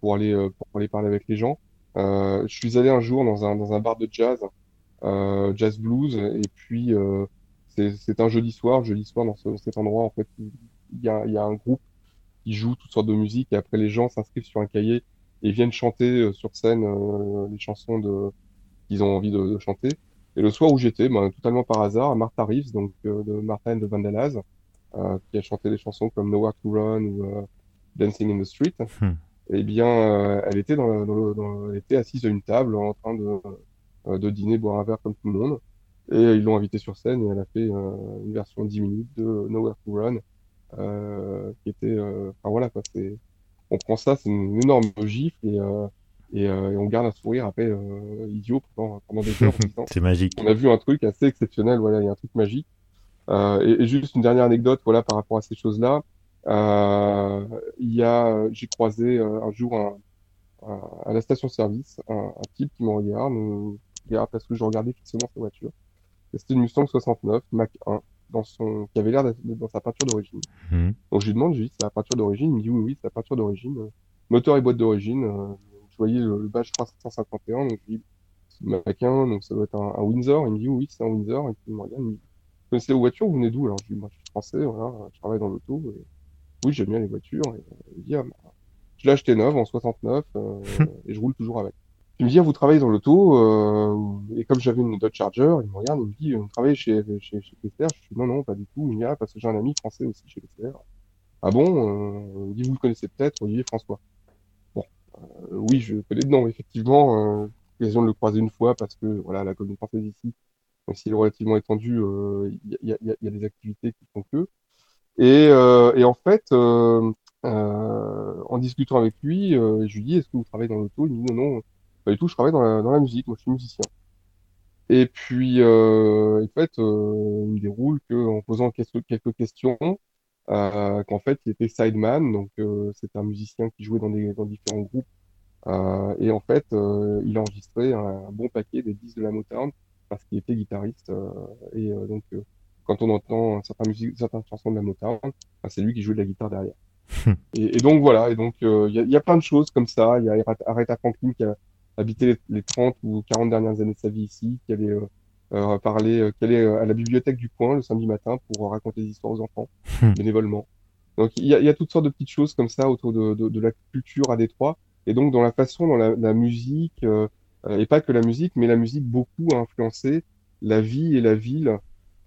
pour aller pour aller parler avec les gens. je suis allé un jour dans un dans un bar de jazz jazz blues et puis c'est un jeudi soir jeudi soir dans, ce, cet endroit en fait il y a, y a un groupe qui joue toutes sortes de musique et après les gens s'inscrivent sur un cahier et viennent chanter euh, sur scène euh, les chansons de qu'ils ont envie de, de, chanter. Et le soir où j'étais, ben, totalement par hasard, Martha Reeves, donc euh, de Martin de Vandelaz, qui a chanté des chansons comme Nowhere to Run ou Dancing in the Street, hmm. eh bien, elle était dans, dans, dans, elle était assise à une table en train de, de dîner, boire un verre comme tout le monde. Et ils l'ont invitée sur scène et elle a fait une version 10 minutes de Nowhere to Run qui était, euh, enfin voilà quoi, c'est, on prend ça, c'est une énorme gifle et euh, et, euh, et, on garde un sourire après euh, idiot pendant, pendant des heures. c'est magique. On a vu un truc assez exceptionnel, voilà, il y a un truc magique. Euh, et, et, juste une dernière anecdote, voilà, par rapport à ces choses-là. Euh, il y a, j'ai croisé un jour un, un, à la station-service un, un, type qui me regarde, me regarde parce que je regardais fixement sa voiture. C'était une Mustang 69 Mach 1 dans son, qui avait l'air d'être dans sa peinture d'origine. Mhm. Donc je lui demande, je lui dis, c'est la peinture d'origine? Il me dit oui, oui, c'est la peinture d'origine. Euh, Moteur et boîte d'origine. Euh, je voyais le, le badge 351, donc je lui dis, c'est 1, donc ça doit être un, un Windsor. Il me dit oui, c'est un Windsor. Et puis il me regarde, il me dit, vous connaissez les voitures, vous venez d'où? Alors je lui dis, moi, je suis français, voilà, je travaille dans l'auto. Et... Oui, j'aime bien les voitures. Et, euh, il me dit, ah, bah, je l'ai acheté neuve en 69 euh, et je roule toujours avec. Il me dit, vous travaillez dans l'auto, euh, et comme j'avais une Dodge Charger, il me regarde, il me dit, vous travaillez chez, chez, chez? Je dis, non, non, pas du tout. Il me dit, parce que j'ai un ami français aussi chez PCR. Ah bon? Euh, il dit, vous le connaissez peut-être, Olivier François. Bon, euh, oui, je connais de nom, effectivement. Euh, l'occasion de le croiser une fois parce que, voilà, la commune française ici, même s'il est relativement étendu, euh, il y, a, y, a, y a des activités qui font que. Et, euh, et en fait, euh, en discutant avec lui, je lui dis, est-ce que vous travaillez dans l'auto? Il me dit, non, non, pas du tout, je travaille dans la, dans la musique, moi je suis musicien. Et puis, euh, en fait, euh, il me déroule que, en posant quelques, quelques questions, euh, qu'en fait, il était sideman, donc c'est un musicien qui jouait dans, des, dans différents groupes. Et en fait, il a enregistré un, un, bon paquet des disques de la Motown parce qu'il était guitariste. Et donc, quand on entend certaines, musiques, certaines chansons de la Motown, ben, c'est lui qui jouait de la guitare derrière. et, et, donc voilà, et donc il y, a, y, a, plein de choses comme ça. Il y a Aretha Franklin qui a habité les, les, 30 ou 40 dernières années de sa vie ici, qui allait euh, parler, qui allait à la bibliothèque du coin le samedi matin pour raconter des histoires aux enfants, bénévolement. Donc il y, a, il y a toutes sortes de petites choses comme ça autour de, de, de la culture à Détroit. Et donc dans la façon dont la, la musique, euh, et pas que la musique, mais la musique beaucoup a influencé la vie et la ville.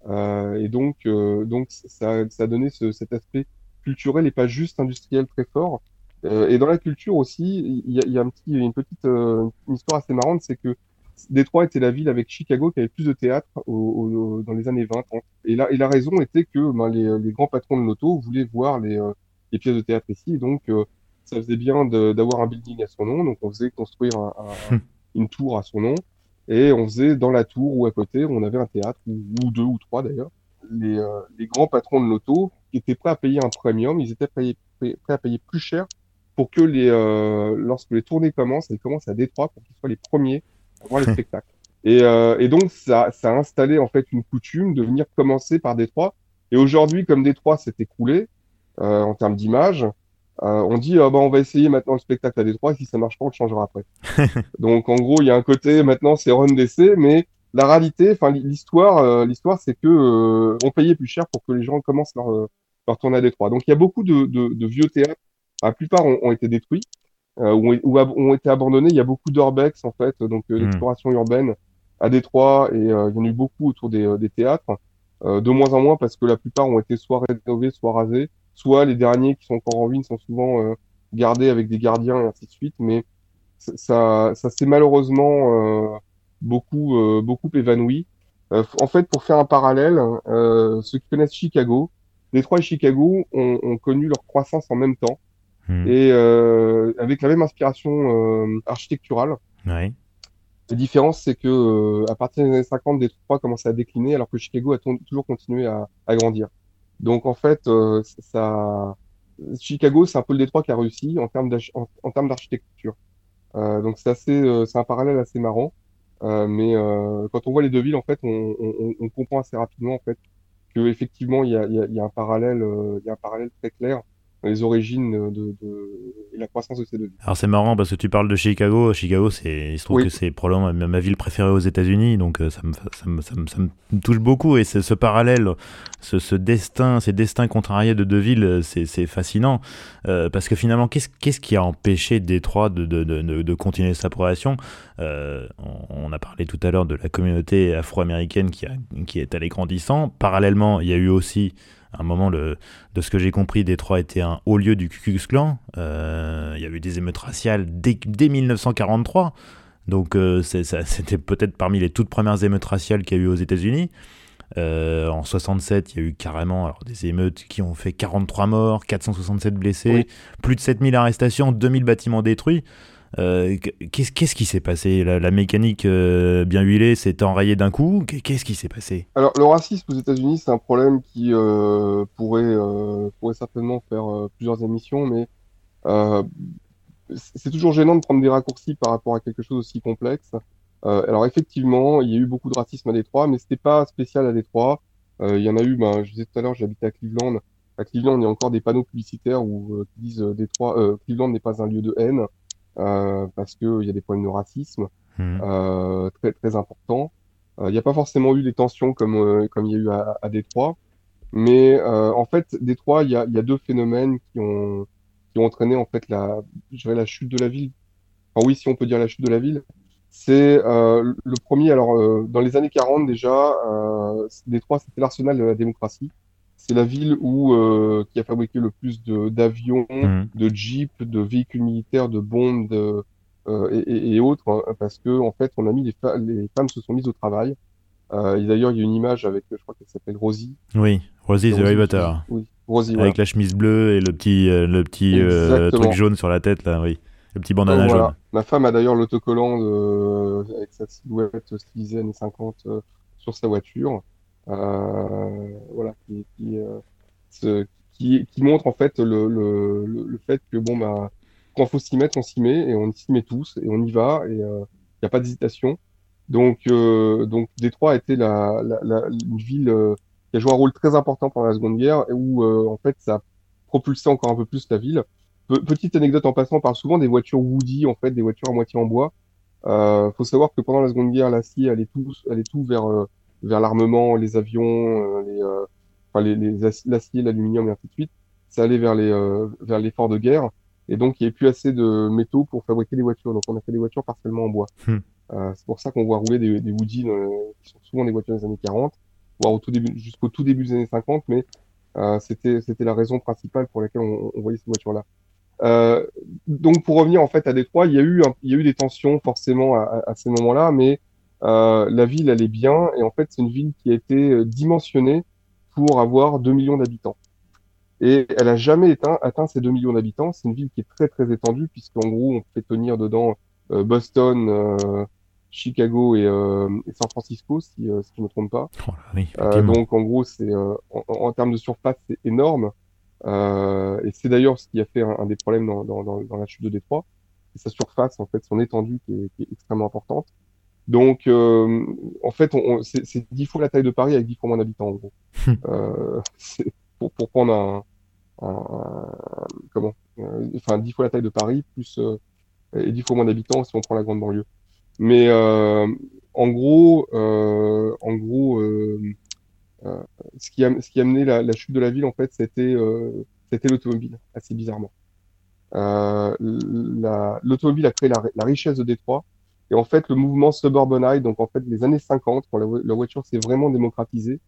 Euh, et donc, euh, donc ça, ça a donné ce, cet aspect culturel et pas juste industriel très fort. Euh, et dans la culture aussi, il y a, y a un petit, une petite euh, une histoire assez marrante, c'est que Détroit était la ville avec Chicago qui avait plus de théâtre au, au, dans les années 20 30. Et la, et la raison était que ben, les, les, grands patrons de l'auto voulaient voir les, euh, les, pièces de théâtre ici. Donc, ça faisait bien d'avoir un building à son nom. Donc, on faisait construire un, un, une tour à son nom. Et on faisait dans la tour ou à côté, on avait un théâtre, ou, ou deux ou trois d'ailleurs. Les, les grands patrons de l'auto étaient prêts à payer un premium, ils étaient prêts, prêts à payer plus cher pour que les, euh, lorsque les tournées commencent, elles commencent à Détroit pour qu'ils soient les premiers à voir les spectacles. Et, euh, et donc, ça, ça a installé en fait une coutume de venir commencer par Détroit. Et aujourd'hui, comme Détroit s'est écroulé euh, en termes d'image, on dit ah bah on va essayer maintenant le spectacle à Détroit. Si ça marche pas, on le changera après. donc en gros, il y a un côté maintenant c'est run d'essai, mais la réalité, enfin l'histoire, l'histoire c'est que on payait plus cher pour que les gens commencent leur leur tournée à Détroit. Donc il y a beaucoup de, de, de vieux théâtres. La plupart ont, ont été détruits euh, ou, ou ont été abandonnés. Il y a beaucoup d'urbex en fait, donc mmh. l'exploration urbaine à Détroit et il y en a eu beaucoup autour des, des théâtres. de moins en moins parce que la plupart ont été soit rénovés, soit rasés soit les derniers qui sont encore en ruine sont souvent euh, gardés avec des gardiens et ainsi de suite, mais ça, ça s'est malheureusement euh, beaucoup, euh, beaucoup évanoui. en fait, pour faire un parallèle, ceux qui connaissent Chicago, Détroit et Chicago ont, ont, connu leur croissance en même temps hmm. et avec la même inspiration architecturale. Ouais. La différence, c'est que à partir des années 50, Détroit commence à décliner alors que Chicago a toujours continué à, à grandir. Donc en fait, euh, ça, Chicago, c'est un peu le Détroit qui a réussi en termes d'architecture. Euh, donc c'est assez, euh, c'est un parallèle assez marrant. Euh, mais euh, quand on voit les deux villes, en fait, on, on, on comprend assez rapidement en fait que effectivement il y a, il y a, il y a un parallèle, il y a un parallèle très clair les origines de, de, et la croissance de ces deux villes. Alors c'est marrant parce que tu parles de Chicago. Chicago, c'est, il se trouve oui. que c'est probablement ma, ma, ville préférée aux États-Unis, donc euh, ça me, ça, me, ça, me, ça me, touche beaucoup. Et ce parallèle, ce, ce, destin, ces destins contrariés de deux villes, c'est, fascinant euh, parce que finalement, qu'est-ce, qu'est-ce qui a empêché Détroit de, de, de, de continuer sa progression? Euh, on, on, a parlé tout à l'heure de la communauté afro-américaine qui, a, qui est allée grandissant. Parallèlement, il y a eu aussi à un moment, le, de ce que j'ai compris, Détroit était un haut lieu du Ku Klux Klan. Euh, il y a eu des émeutes raciales dès, dès 1943. Donc euh, c'était peut-être parmi les toutes premières émeutes raciales qu'il y a eu aux États-Unis. Euh, en 67, il y a eu carrément alors, des émeutes qui ont fait 43 morts, 467 blessés, oui. plus de 7000 arrestations, 2000 bâtiments détruits. Euh, qu'est-ce, qui s'est passé? La, mécanique euh, bien huilée s'est enrayée d'un coup? Qu'est-ce qui s'est passé? Alors, le racisme aux États-Unis, c'est un problème qui euh, pourrait, certainement faire plusieurs émissions, mais c'est toujours gênant de prendre des raccourcis par rapport à quelque chose aussi complexe. Alors effectivement, il y a eu beaucoup de racisme à Détroit, mais c'était pas spécial à Détroit. Il y en a eu, ben, je disais tout à l'heure, j'habitais à Cleveland. À Cleveland, il y a encore des panneaux publicitaires où, qui disent Détroit, Cleveland n'est pas un lieu de haine parce qu'il y a des problèmes de racisme Mhm. euh, très très importants. Euh, Il n'y a pas forcément eu des tensions comme euh, comme il y a eu à, à Détroit, mais euh, en fait, Détroit, il y a, y a deux phénomènes qui ont qui ont entraîné en fait la, je dirais la chute de la ville. Enfin oui, si on peut dire la chute de la ville. C'est euh, le premier. Alors, euh, dans les années 40 déjà, euh, Détroit, c'était l'arsenal de la démocratie. C'est la ville où euh, qui a fabriqué le plus de d'avions, Mhm. de jeeps, de véhicules militaires, de bombes de, euh, et, et- et autres, hein, parce que en fait, on a mis les, femmes se sont mises au travail. Euh, d'ailleurs, il y a une image avec, je crois qu'elle s'appelle Rosie. Oui, Rosie the Riveter. Oui, Rosie. Avec la chemise bleue et le petit, euh, le petit truc jaune sur la tête, là, oui. Le petit bandana Voilà. jaune. Ma femme a d'ailleurs l'autocollant de- avec sa silhouette stylisée années 50 euh, sur sa voiture. Euh, voilà, qui, qui, euh, ce- qui, qui montre en fait le, le, le, fait que bon bah quand faut s'y mettre, on s'y met et on s'y met tous et on y va et il n'y a pas d'hésitation. Donc euh, donc Détroit a été la, la, la, une ville euh, qui a joué un rôle très important pendant la Seconde Guerre et où euh, en fait ça a propulsé encore un peu plus la ville. Pe- petite anecdote en passant, on parle souvent des voitures Woody, en fait, des voitures à moitié en bois. Euh, faut savoir que pendant la Seconde Guerre, l'acier allait tout, allait tout vers euh, vers l'armement, les avions, euh, les, euh, enfin les, les ac- l'acier, l'aluminium et ainsi de suite. Ça allait vers les euh, vers l'effort de guerre, et donc il n'y avait plus assez de métaux pour fabriquer des voitures. Donc on a fait des voitures partiellement en bois. Hmm. Euh, c'est pour ça qu'on voit rouler des, des Woody dans le- qui sont souvent des voitures des années 40, voire au tout début, jusqu'au tout début des années 50, mais euh, c'était c'était la raison principale pour laquelle on, on voyait ces voitures-là. Euh, donc pour revenir en fait à Détroit, il y a eu un- il y a eu des tensions forcément à, à- à ces moments-là, mais euh, la ville elle est bien et en fait c'est une ville qui a été euh, dimensionnée pour avoir 2 millions d'habitants. Et elle a jamais atteint, atteint ces 2 millions d'habitants. C'est une ville qui est très très étendue puisqu'en gros on fait tenir dedans euh, Boston, euh, Chicago et, euh, et San Francisco si, euh, si je me trompe pas. Oh là, oui, Euh, donc en gros, c'est euh, en, en termes de surface, c'est énorme. Euh, et c'est d'ailleurs ce qui a fait un, un des problèmes dans, dans, dans, dans la chute de Détroit. C'est sa surface, en fait, son étendue qui est, qui est extrêmement importante. Donc, euh, en fait, on, on- c'est dix fois la taille de Paris avec dix fois moins d'habitants, en gros. euh, c'est pour, pour prendre un, un- un- comment, euh, enfin, dix fois la taille de Paris plus euh, et dix fois moins d'habitants si on prend la grande banlieue. Mais euh, en gros, euh, en gros, euh, euh, ce qui a, ce qui a amené la, la chute de la ville, en fait, c'était euh, c'était l'automobile, assez bizarrement. Euh, la- l'automobile a créé la, la richesse de Détroit. Et en fait, le mouvement Suburbanite, donc en fait, les années 50, quand la, vo- la voiture s'est vraiment démocratisée,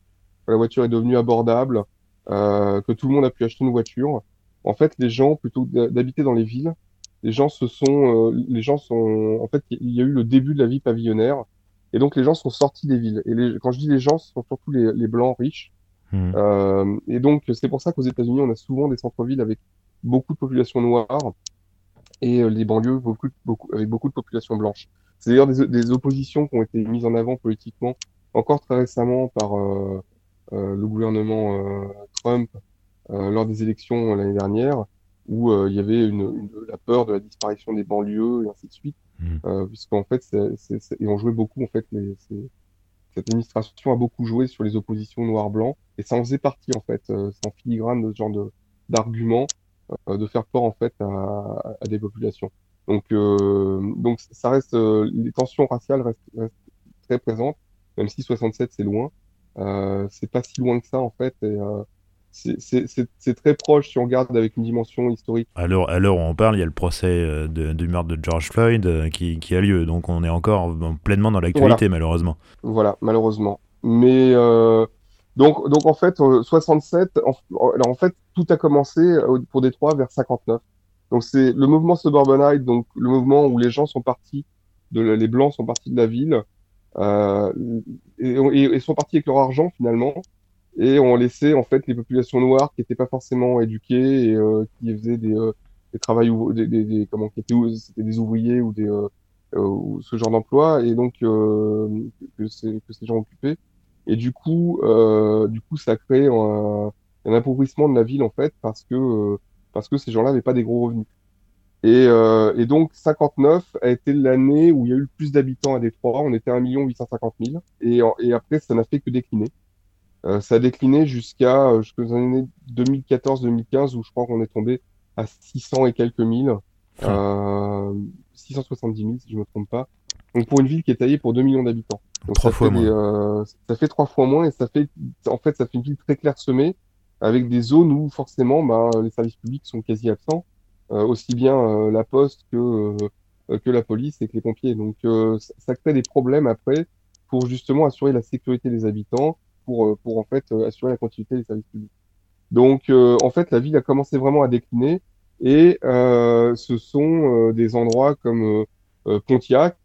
quand la voiture est devenue abordable, euh, que tout le monde a pu acheter une voiture, en fait, les gens, plutôt d'habiter dans les villes, les gens se sont, euh, les gens sont, en fait, il y a eu le début de la vie pavillonnaire. Et donc, les gens sont sortis des villes. Et les, quand je dis les gens, ce sont surtout les, les blancs riches. Mhm. Euh, et donc, c'est pour ça qu'aux États-Unis, on a souvent des centres-villes avec beaucoup de population noire et les banlieues beaucoup, beaucoup, avec beaucoup de population blanche. C'est d'ailleurs des, des oppositions qui ont été mises en avant politiquement encore très récemment par euh, euh, le gouvernement euh, Trump lors des élections l'année dernière, où il y avait une, une- la peur de la disparition des banlieues et ainsi de suite, euh, puisqu'en fait, et on jouait beaucoup en fait les, cette administration a beaucoup joué sur les oppositions noir-blanc, et ça en faisait partie en fait, euh, en filigrane de ce genre de d'arguments euh, de faire peur en fait à, à des populations. Donc, euh, donc ça reste, euh, les tensions raciales restent, restent très présentes, même si 67 c'est loin. Euh, c'est pas si loin que ça en fait. Et, c'est- très proche si on regarde avec une dimension historique. L'heure à l'heure où on parle, il y a le procès de- du meurtre de George Floyd qui, qui a lieu. Donc on est encore pleinement dans l'actualité, malheureusement. Voilà, malheureusement. Mais euh, donc, donc en fait, euh, 67, en, alors en fait, tout a commencé pour Détroit vers 59. Donc c'est le mouvement Suburbanite, donc le mouvement où les gens sont partis, les blancs sont partis de la ville euh, et, sont partis avec leur argent finalement et ont laissé en fait les populations noires qui n'étaient pas forcément éduquées et euh, qui faisaient des, euh, des travails des, des, comment qui étaient des ouvriers ou des euh, euh, ou ce genre d'emploi et donc euh, que, que ces gens occupaient. Et du coup du coup ça a créé un, un appauvrissement de la ville en fait parce que parce que ces gens-là n'avaient pas des gros revenus Et, euh, et, donc 59 a été l'année où il y a eu le plus d'habitants à Détroit. On était à 1 850 000. Et, et après, ça n'a fait que décliner. Euh, ça a décliné jusqu'à euh, jusqu'aux années 2014-2015 où je crois qu'on est tombé à 600 et quelques mille. Euh, 670 000 si je me trompe pas. Donc pour une ville qui est taillée pour 2 millions d'habitants. Donc trois ça fois fait moins. des, ça fait trois fois moins et ça fait en fait ça fait une ville très clairsemée avec des zones où forcément bah, les services publics sont quasi absents, euh, aussi bien euh, la poste que euh, que la police et que les pompiers. Donc ça, crée des problèmes après pour justement assurer la sécurité des habitants, pour en fait assurer la continuité des services publics. Donc en fait la ville a commencé vraiment à décliner et ce sont des endroits comme Pontiac,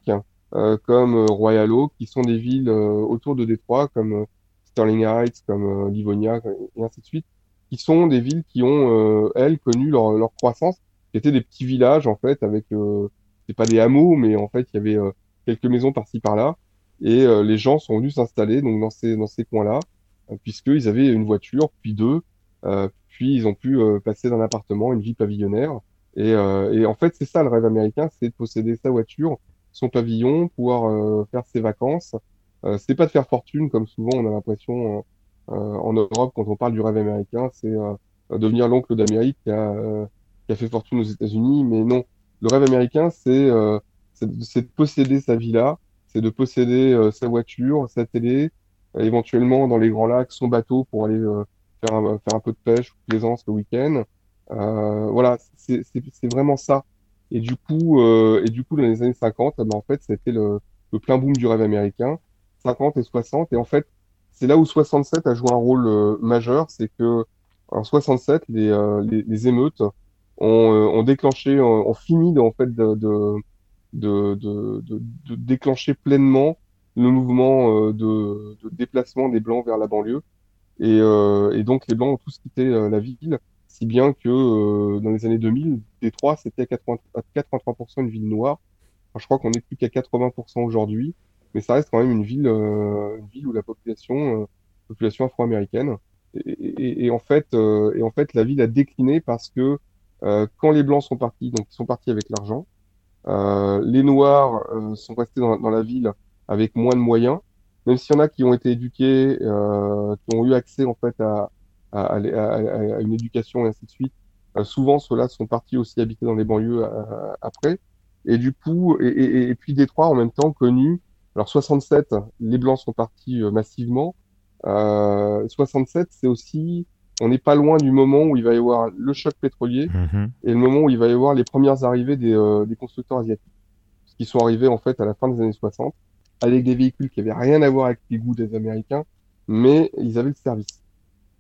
comme Royal Oak, qui sont des villes autour de Détroit, comme Sterling Heights, comme euh, Livonia, et ainsi de suite, qui sont des villes qui ont, euh, elles, connu leur, leur croissance, qui étaient des petits villages, en fait, avec, euh, c'est pas des hameaux, mais en fait, il y avait quelques maisons par-ci par-là, et les gens sont venus s'installer donc dans ces, dans ces coins-là, puisqu'ils avaient une voiture, puis deux, puis ils ont pu passer d'un appartement à une vie pavillonnaire, et, et en fait, c'est ça le rêve américain, c'est de posséder sa voiture, son pavillon, pouvoir faire ses vacances. Euh, c'est pas de faire fortune comme souvent on a l'impression euh, euh, en Europe quand on parle du rêve américain, c'est euh, devenir l'oncle d'Amérique qui euh, qui a fait fortune aux États-Unis. Mais non, le rêve américain, c'est euh, de posséder sa villa, c'est de posséder euh, sa voiture, sa télé, euh, éventuellement dans les grands lacs, son bateau pour aller euh, faire un, faire un peu de pêche ou plaisance le week-end. Euh, voilà, c'est vraiment ça. Et du coup, euh, et du coup, dans les années 50, eh ben, en fait, c'était le, le plein boom du rêve américain, 50 et 60. Et en fait, c'est là où 67 a joué un rôle euh, majeur, c'est que en 67, les, euh, les, les émeutes ont, euh, déclenché, ont, fini de, en fait de, de, déclencher pleinement le mouvement de, déplacement des Blancs vers la banlieue. Et, donc les Blancs ont tous quitté la ville, si bien que dans les années 2000, Détroit, c'était à 80 à 83% une ville noire. Je crois qu'on n'est plus qu'à 80% aujourd'hui, mais ça reste quand même une ville, euh, une ville où la population, euh, population afro-américaine. Et, et- et en fait, euh, et en fait, la ville a décliné parce que quand les Blancs sont partis, donc ils sont partis avec l'argent, les Noirs sont restés dans, la ville avec moins de moyens, même s'il y en a qui ont été éduqués, euh, qui ont eu accès en fait à, à, à- à- une éducation et ainsi de suite. Souvent, ceux-là sont partis aussi habiter dans les banlieues après. Et du coup, et, et puis Détroit en même temps connu. Alors 67, les Blancs sont partis euh, massivement. Euh, 67, c'est aussi, on n'est pas loin du moment où il va y avoir le choc pétrolier Mhm. et le moment où il va y avoir les premières arrivées des, euh, des constructeurs asiatiques, qui sont arrivés en fait à la fin des années 60, avec des véhicules qui avaient rien à voir avec les goûts des Américains, mais ils avaient le service.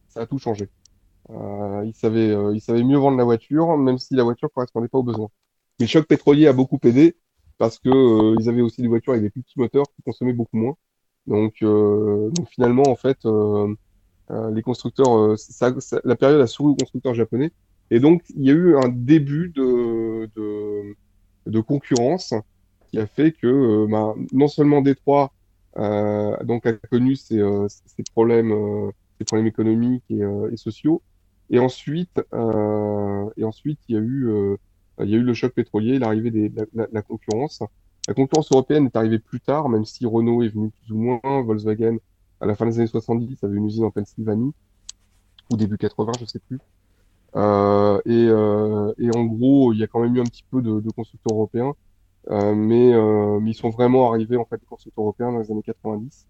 Ça a tout changé. Euh, ils savaient, euh, ils savaient mieux vendre la voiture, même si la voiture correspondait pas aux besoins. Mais le choc pétrolier a beaucoup aidé parce que euh, ils avaient aussi des voitures avec des plus petits moteurs qui consommaient beaucoup moins. Donc, euh, finalement, en fait, euh, les constructeurs, la période a souri aux constructeurs japonais. Et donc, il y a eu un début de, concurrence qui a fait que ben, non seulement Détroit donc a connu ces problèmes, ces problèmes économiques et, et sociaux, et ensuite, et ensuite il y a eu, il y a eu le choc pétrolier, l'arrivée des, la, la- la concurrence. La concurrence européenne est arrivée plus tard, même si Renault est venu plus ou moins, Volkswagen à la fin des années 70 avait une usine en Pennsylvanie, ou début 80, je sais plus. Euh, et, euh, et en gros, il y a quand même eu un petit peu de, de constructeurs européens, euh, mais, euh, mais ils sont vraiment arrivés en fait les constructeurs européens dans les années 90.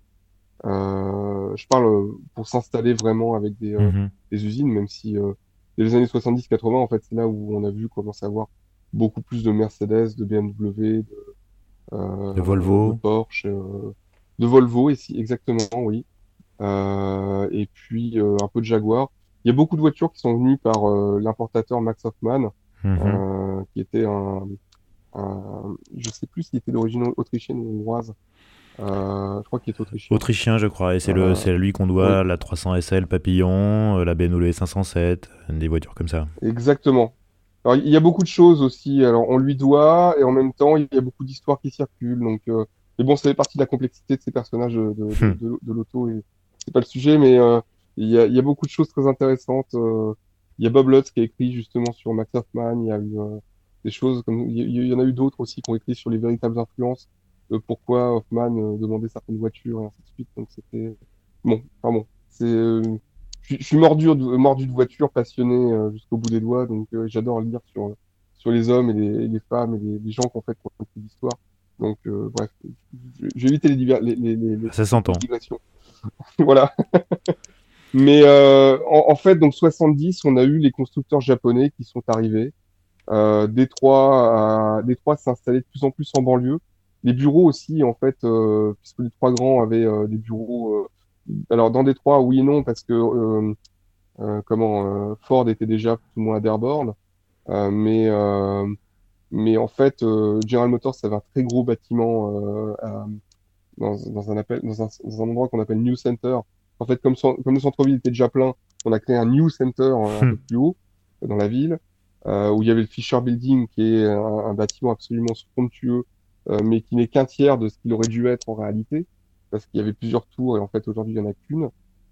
Euh, je parle euh, pour s'installer vraiment avec des, euh, Mhm. des usines, même si euh, dès les années 70-80, en fait, c'est là où on a vu commencer à avoir beaucoup plus de Mercedes, de BMW, de, euh, De Volvo. de Porsche, euh, de Volvo ici, exactement, oui. Euh, et puis un peu de Jaguar. Il y a beaucoup de voitures qui sont venues par l'importateur Max Hoffmann, Mhm. qui était un, un, je sais plus s'il était d'origine autrichienne ou hongroise. Euh, je crois qu'il est autrichien. Autrichien, je crois, et c'est Euh, lui qu'on doit la 300 SL Papillon, la BMW 507, des voitures comme ça. Exactement. Alors, il y a beaucoup de choses aussi. Alors, on lui doit, et en même temps, il y a beaucoup d'histoires qui circulent. Donc, euh, mais bon, ça fait partie de la complexité de ces personnages de, de, Hmm. de, de l'auto, et c'est pas le sujet, mais euh, il y a, il y a beaucoup de choses très intéressantes. Euh, il y a Bob Lutz qui a écrit justement sur Max Hoffman. Il y a eu, euh, des choses comme il y, en a eu d'autres aussi qui ont écrit sur les véritables influences, de pourquoi Hoffman euh, demandait certaines voitures et ainsi de suite. Donc c'était bon, pardon. C'est je suis mordu, mordu de voiture, passionné jusqu'au bout des doigts, donc j'adore lire sur sur les hommes et les, les femmes et les, les, gens qui ont fait l'histoire. Donc bref, j'ai évité les, divers, les, les, les, Ça s'entend. digressions. voilà. Mais euh, en, en, fait, donc 70, on a eu les constructeurs japonais qui sont arrivés. Euh, Détroit, Détroit s'installait de plus en plus en banlieue. Les bureaux aussi, en fait, euh, puisque les trois grands avaient euh, des bureaux. Euh, alors dans Détroit, oui et non, parce que euh, comment Ford était déjà plus ou moins à Dearborn, mais mais en fait, General Motors avait un très gros bâtiment dans, dans, un appel, dans, un, dans un endroit qu'on appelle New Center, en fait, comme, comme le centre-ville était déjà plein, on a créé un new center euh, un peu hmm. plus haut euh, dans la ville, euh, où il y avait le Fisher Building, qui est un, bâtiment absolument somptueux, euh, mais qui n'est qu'un tiers de ce qu'il aurait dû être en réalité, parce qu'il y avait plusieurs tours et en fait aujourd'hui il n'y en a qu'une.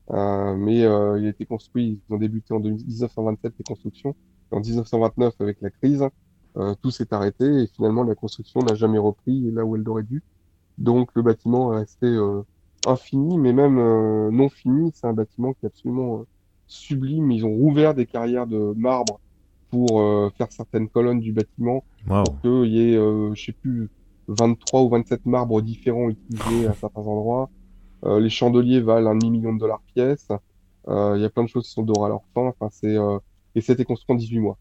Euh, mais il a été construit, ils ont débuté en 1927 les constructions, en 1929 avec la crise, tout s'est arrêté et finalement la construction n'a jamais repris là où elle aurait dû. Donc le bâtiment est resté infini, mais même euh, non fini. C'est un bâtiment qui est absolument euh, sublime. Ils ont rouvert des carrières de marbre pour euh, faire certaines colonnes du bâtiment. Pour qu'il y ait, je sais plus, 23 ou 27 marbres différents utilisés à certains endroits. les chandeliers valent un demi-million de dollars pièce. Il y a plein de choses qui sont dorées à leur fin. Enfin, c'est et c'était construit en 18 mois.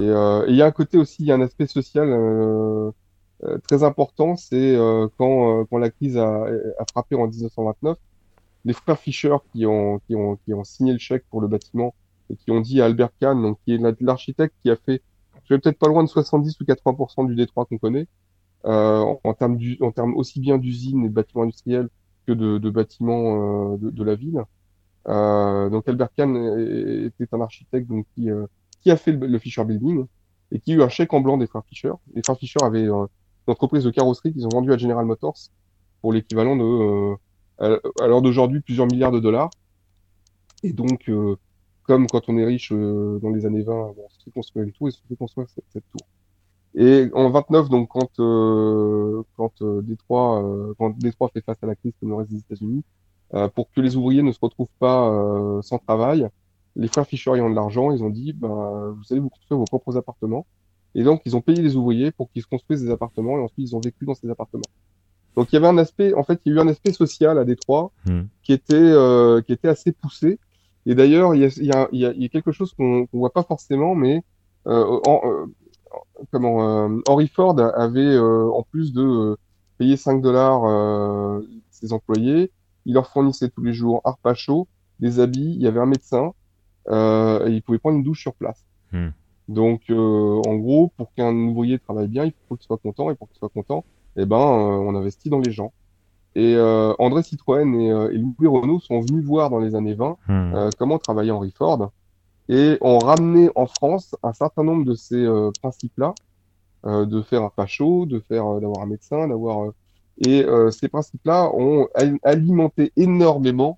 Et il y a un côté aussi, il y a un aspect social euh, très important, c'est euh, quand, euh, quand la crise a, a, frappé en 1929, les frères Fischer qui ont, qui, ont, qui ont signé le chèque pour le bâtiment et qui ont dit à Albert Kahn, donc, qui est l'architecte qui a fait, je vais peut-être pas loin de 70 ou 80% du Détroit qu'on connaît, euh, en, termes du, en termes aussi bien d'usines et de bâtiments industriels que de, de bâtiments de, de, la ville. Euh, donc Albert Kahn était un architecte donc qui, qui a fait le, le, Fisher Building et qui a eu un chèque en blanc des frères Fischer. Les frères Fischer avaient d'entreprises de carrosserie qu'ils ont vendu à General Motors pour l'équivalent de, euh, à l'heure d'aujourd'hui, plusieurs milliards de dollars. Et donc, euh, comme quand on est riche euh, dans les années 20, bon, on se fait construire une tour et se fait construire cette, tour. Et en 29, donc quand euh, quand Détroit quand Détroit fait face à la crise comme le reste des États-Unis, pour que les ouvriers ne se retrouvent pas sans travail, les frères Fisher ayant de l'argent, ils ont dit, ben, vous allez vous construire vos propres appartements. Et donc, ils ont payé les ouvriers pour qu'ils se construisent des appartements et ensuite ils ont vécu dans ces appartements. Donc, il y avait un aspect, en fait, il y a eu un aspect social à Détroit hmm. qui était euh, qui était assez poussé. Et d'ailleurs, il y a, il y, a, il y a quelque chose qu'on qu'on voit pas forcément, mais euh, en, euh, comment euh, Henry Ford avait euh, en plus de payer 5 dollars ses employés, il leur fournissait tous les jours un repas chaud, des habits, il y avait un médecin et il pouvait prendre une douche sur place. Hmm. Donc, euh, en gros, pour qu'un ouvrier travaille bien, il faut qu'il soit content. Et pour qu'il soit content, eh ben, euh, on investit dans les gens. Et euh, André Citroën et, et, Louis Renault sont venus voir dans les années 20 hmm. comment travaillait Henry Ford et ont ramené en France un certain nombre de ces principes-là, de faire un chaud, de faire d'avoir un médecin, d'avoir et ces principes-là ont alimenté énormément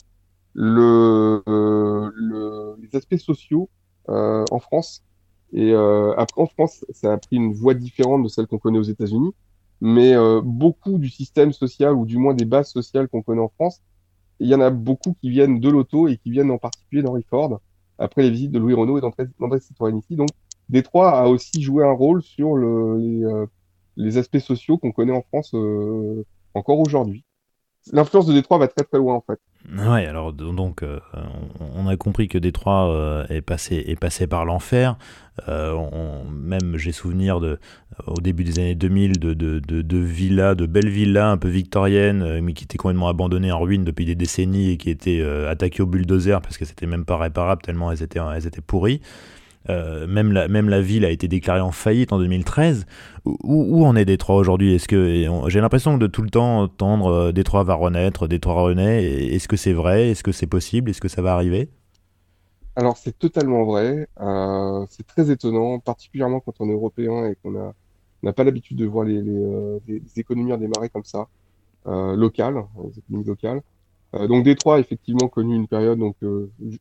le, le, les aspects sociaux en France et euh, après, en France, ça a pris une voie différente de celle qu'on connaît aux États-Unis. Mais euh, beaucoup du système social, ou du moins des bases sociales qu'on connaît en France, il y en a beaucoup qui viennent de l'auto et qui viennent en particulier d'Henry Ford, après les visites de Louis Renault et d'André Citroën ici. Donc, Détroit a aussi joué un rôle sur le, les, euh, les, aspects sociaux qu'on connaît en France euh, encore aujourd'hui. L'influence de Détroit va très très loin en fait. Ouais, alors donc euh, on a compris que Détroit euh, est passé est passé par l'enfer. Euh, même j'ai souvenir de au début des années 2000 de, de, de, de villas, de belles villas un peu victoriennes, mais qui étaient complètement abandonnées en ruine depuis des décennies et qui étaient attaquées au bulldozer parce que c'était même pas réparable tellement elles étaient elles étaient pourries. Euh, même, la, ville a été déclarée en faillite en 2013. Où, en est Détroit aujourd'hui? Est-ce que j'ai l'impression de tout le temps entendre euh, Détroit va renaître, Détroit renaît. Est-ce que c'est vrai? Est-ce que c'est possible? Est-ce que ça va arriver? Alors c'est totalement vrai. Euh, c'est très étonnant, particulièrement quand on est européen et qu'on n'a pas l'habitude de voir les, euh, économies redémarrer comme ça, locales, les économies locales. donc Détroit a effectivement connu une période. Donc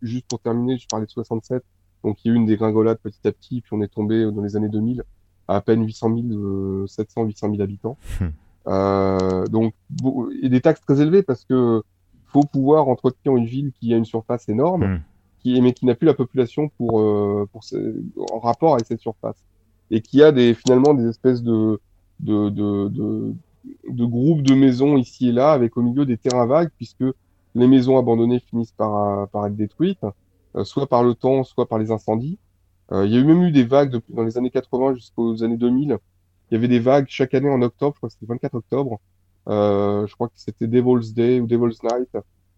juste pour terminer, je parlais de 67 donc il y a eu une dégringolade petit à petit, puis on est tombé dans les années 2000 à, à peine 800 000, 700, 800 000 habitants. Hmm. Euh, donc, et des taxes très élevées parce que faut pouvoir entretenir une ville qui a une surface énorme, Hmm. qui, mais qui n'a plus la population pour, euh, pour ce- en rapport avec cette surface. Et qui a des, finalement des espèces de, de, de, de, de groupes de maisons ici et là, avec au milieu des terrains vagues, puisque les maisons abandonnées finissent par, par être détruites, soit par le temps, soit par les incendies. Euh, il y a eu même eu des vagues dans les années 80 jusqu'aux années 2000. Il y avait des vagues chaque année en octobre, je crois que c'était 24 octobre. Euh, je crois que c'était Devil's Day ou Devil's Night,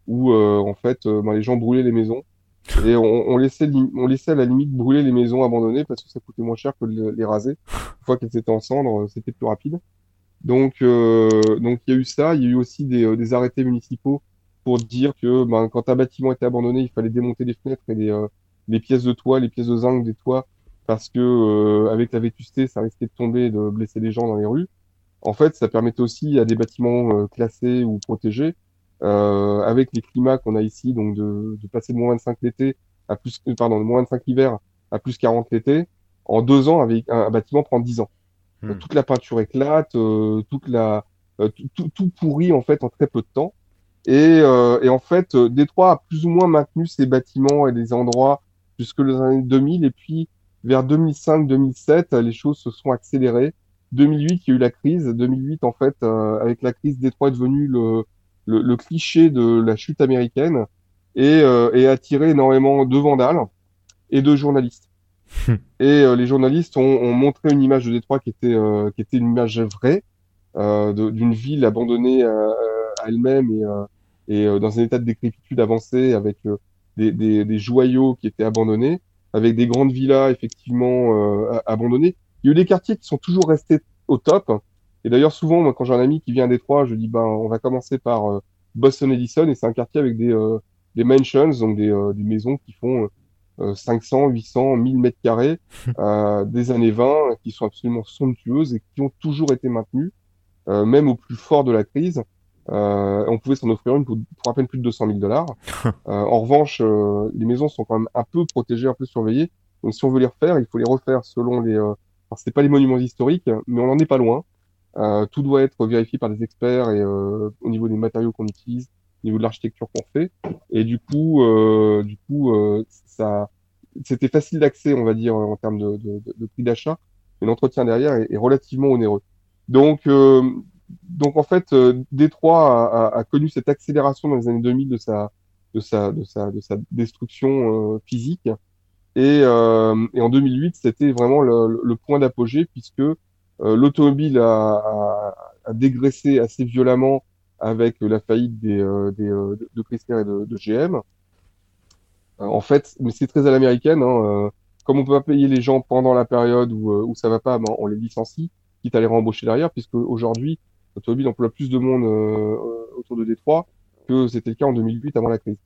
où euh, en fait euh, ben, les gens brûlaient les maisons. Et on, laissait, on laissait à la limite brûler les maisons abandonnées parce que ça coûtait moins cher que de les, raser. Une fois qu'elles étaient en cendres, euh, c'était plus rapide. Donc, euh, donc il y a eu ça. Il y a eu aussi euh, des arrêtés municipaux pour dire que ben, quand un bâtiment était abandonné, il fallait démonter les fenêtres et les, euh, les pièces de toit, les pièces de zinc des toits, parce que euh, avec la vétusté, ça risquait de tomber et de blesser les gens dans les rues. En fait, ça permettait aussi à des bâtiments euh, classés ou protégés, avec les climats qu'on a ici, donc de, de passer de moins 25 l'été à plus, pardon, de moins 25 l'hiver à plus 40 l'été, en deux ans, avec un, un bâtiment prend 10 ans. Hmm. Toute la peinture éclate, toute la, tout, tout pourrit en fait en très peu de temps. Et, euh, et en fait, euh, Détroit a plus ou moins maintenu ses bâtiments et les endroits jusque les années 2000. Et puis, vers 2005-2007, les choses se sont accélérées. 2008, il y a eu la crise. 2008, en fait, euh, avec la crise, Détroit est devenu le, le, le cliché de la chute américaine et, euh, et a attiré énormément de vandales et de journalistes. et euh, les journalistes ont, ont montré une image de Détroit qui était, euh, qui était une image vraie euh, d'une ville abandonnée euh, à elle-même et, euh, et euh, dans un état de décrépitude avancé avec euh, des, des, des joyaux qui étaient abandonnés, avec des grandes villas effectivement euh, abandonnées. Il y a eu des quartiers qui sont toujours restés au top. Et d'ailleurs, souvent, moi, quand j'ai un ami qui vient à Détroit, je dis, ben, on va commencer par euh, Boston Edison, et c'est un quartier avec des, euh, des mansions, donc des, euh, des maisons qui font euh, 500, 800, 1000 mètres carrés euh, des années 20, qui sont absolument somptueuses et qui ont toujours été maintenues, euh, même au plus fort de la crise. Euh, on pouvait s'en offrir une pour, pour à peine plus de 200 000 dollars. Euh, en revanche, euh, les maisons sont quand même un peu protégées, un peu surveillées. Donc, si on veut les refaire, il faut les refaire selon les. Euh... Alors, c'est pas les monuments historiques, mais on n'en est pas loin. Euh, tout doit être vérifié par des experts et euh, au niveau des matériaux qu'on utilise, au niveau de l'architecture qu'on fait. Et du coup, euh, du coup, euh, ça, c'était facile d'accès, on va dire, en termes de, de, de, prix d'achat, mais l'entretien derrière est, est relativement onéreux. Donc, euh, donc en fait, euh, Détroit a, connu cette accélération dans les années 2000 de sa, de sa, de sa, de sa destruction euh, physique. Et, euh, en 2008, c'était vraiment le, point d'apogée puisque l'automobile a, a, dégraissé assez violemment avec la faillite des, des, de, Chrysler et de, GM. En fait, mais c'est très à l'américaine. Hein, comme on peut pas payer les gens pendant la période où, où ça va pas, ben, on les licencie, quitte à les rembaucher derrière, puisque aujourd'hui, l'automobile emploie plus de monde euh, autour de Détroit que c'était le cas en 2008 avant la crise.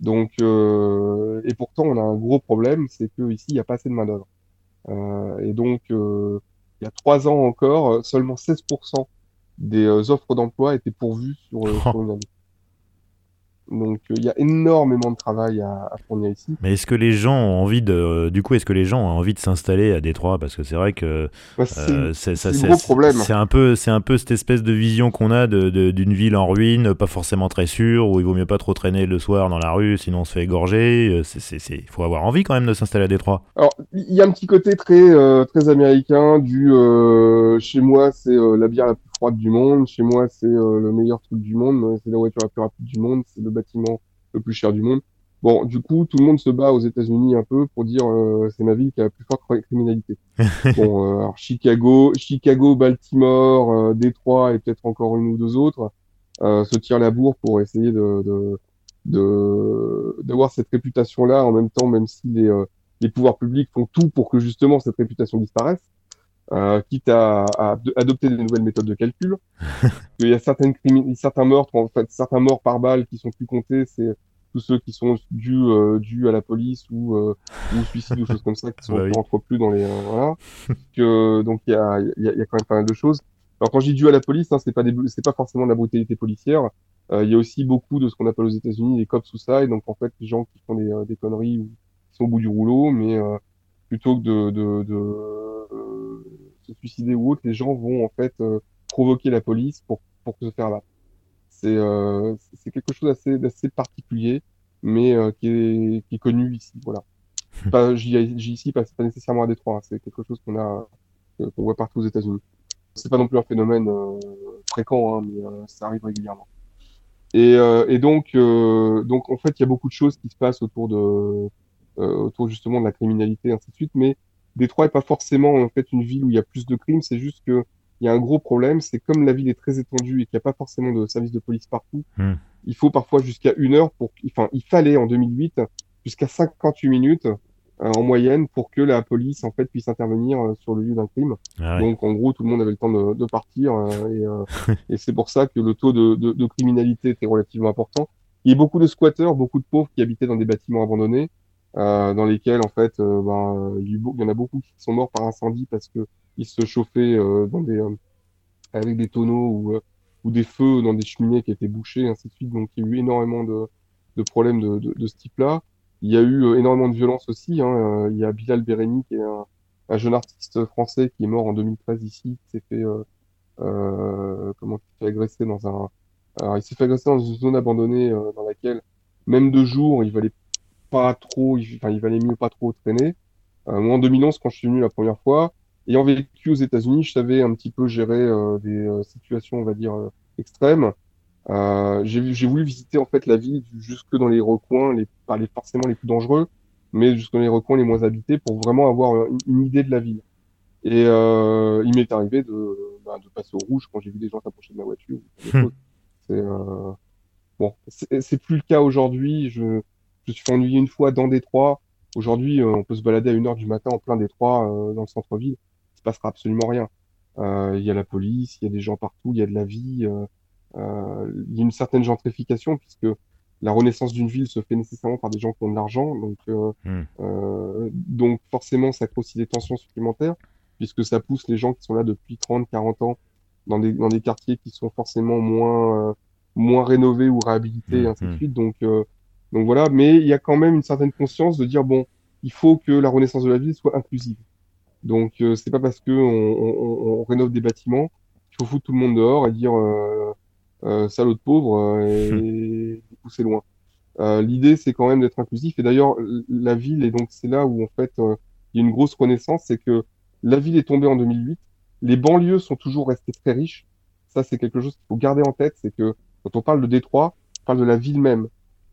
Donc, euh, et pourtant, on a un gros problème, c'est que ici, il n'y a pas assez de main d'œuvre. Euh, et donc, euh, il y a trois ans encore, seulement 16% des euh, offres d'emploi étaient pourvues sur, oh. sur. Donc il euh, y a énormément de travail à, à fournir ici. Mais est-ce que les gens ont envie de, du coup, est-ce que les gens ont envie de s'installer à Détroit? Parce que c'est vrai que bah, c'est euh. C'est un peu, c'est un peu cette espèce de vision qu'on a d'une de, de, ville en ruine, pas forcément très sûre, où il vaut mieux pas trop traîner le soir dans la rue, sinon on se fait égorger. Il faut avoir envie quand même de s'installer à Détroit. Alors il y a un petit côté très euh, très américain du euh, chez moi c'est euh, la bière la plus froide du monde, chez moi c'est euh, le meilleur truc du monde, c'est la voiture la plus rapide du monde, c'est le bâtiment le plus cher du monde. Bon, du coup, tout le monde se bat aux États-Unis un peu pour dire euh, c'est ma ville qui a la plus forte criminalité. bon, euh, alors Chicago, Chicago, Baltimore, euh, Détroit et peut-être encore une ou deux autres euh, se tirent la bourre pour essayer de, de de d'avoir cette réputation-là en même temps, même si les, euh, les pouvoirs publics font tout pour que justement cette réputation disparaisse, euh, quitte à, à, adopter des nouvelles méthodes de calcul. Il y a certaines certains meurtres, en fait, certains morts par balle qui sont plus comptés, c'est tous ceux qui sont dus euh, dus à la police ou euh, ou suicide ou choses comme ça qui sont bah oui. rentrent plus dans les euh, voilà. que donc il y a y a, y a quand même pas mal de choses. Alors quand je dis dû à la police, hein, c'est pas des c'est pas forcément de la brutalité policière. Euh, il y a aussi beaucoup de ce qu'on appelle aux États-Unis les cops suicide, donc en fait les gens qui font des, euh, des conneries ou qui sont au bout du rouleau, mais euh, plutôt que de, de, de se suicider ou autre, les gens vont en fait provoquer la police pour pour se faire battre. C'est c'est quelque chose d'assez d'assez particulier, mais qui est qui est connu ici. Voilà. pas j'y ici, pas c'est pas nécessairement à Détroit. Hein, c'est quelque chose qu'on a qu'on voit partout aux États-Unis. C'est pas non plus un phénomène fréquent, hein, mais ça arrive régulièrement. Et, euh, et donc, euh, donc en fait, il y a beaucoup de choses qui se passent autour de, euh, autour justement de la criminalité, et ainsi de suite. Mais Détroit est pas forcément en fait une ville où il y a plus de crimes. C'est juste que il y a un gros problème, c'est comme la ville est très étendue et qu'il n'y a pas forcément de services de police partout, hmm. il faut parfois jusqu'à une heure pour, enfin, il fallait en 2008 jusqu'à 58 minutes euh, en moyenne pour que la police en fait puisse intervenir euh, sur le lieu d'un crime. Ah Donc en gros tout le monde avait le temps de, de partir euh, et, et c'est pour ça que le taux de, de, de, criminalité était relativement important. Il y a beaucoup de squatteurs, beaucoup de pauvres qui habitaient dans des bâtiments abandonnés, euh, dans lesquels en fait ben, il y en a beaucoup qui sont morts par incendie parce que ils se chauffaient avec des tonneaux ou, des feux dans des cheminées qui étaient bouchées, ainsi de suite. Donc il y a eu énormément de, problèmes de, ce type-là. Il y a eu euh, énormément de violence aussi. Hein. Euh, il y a Bilal Bereni, qui est un, un, jeune artiste français qui est mort en 2013 ici, qui s'est fait, euh, euh, fait agresser dans un, alors, il s'est fait agresser dans une zone abandonnée dans laquelle, même de jour, il valait pas trop, il, enfin, il valait mieux pas trop traîner. moi, en 2011, quand je suis venu la première fois, ayant vécu aux États-Unis, je savais un petit peu gérer des situations, on va dire, extrêmes. Euh, j'ai voulu visiter en fait la ville jusque dans les recoins, les, pas les forcément les plus dangereux, mais jusque dans les recoins les moins habités pour vraiment avoir euh, une, idée de la ville. Et euh, il m'est arrivé de, bah, de passer au rouge quand j'ai vu des gens s'approcher de ma voiture. Hmm. C'est euh, bon, c'est plus le cas aujourd'hui. Je, je suis ennuyer une fois dans Détroit. Aujourd'hui, euh, on peut se balader à une heure du matin en plein Détroit dans le centre-ville. Il se passera absolument rien. Il y a la police, il y a des gens partout, il y a de la vie. Euh, il y a une certaine gentrification puisque la renaissance d'une ville se fait nécessairement par des gens qui ont de l'argent, donc euh, hmm. euh, donc forcément ça crée aussi des tensions supplémentaires puisque ça pousse les gens qui sont là depuis 30, 40 ans dans des dans des quartiers qui sont forcément moins moins rénovés ou réhabilités et ainsi de hmm. suite. Donc donc voilà, mais il y a quand même une certaine conscience de dire bon, il faut que la renaissance de la ville soit inclusive. Donc euh, c'est pas parce que on, on, on, rénove des bâtiments qu'il faut foutre tout le monde dehors et dire euh, euh, salaud de pauvre euh, et pousser loin. Euh, l'idée, c'est quand même d'être inclusif. Et d'ailleurs, la ville, et donc c'est là où en fait il y a une grosse renaissance, c'est que la ville est tombée en 2008. Les banlieues sont toujours restées très riches. Ça, c'est quelque chose qu'il faut garder en tête. C'est que quand on parle de Détroit, on parle de la ville même.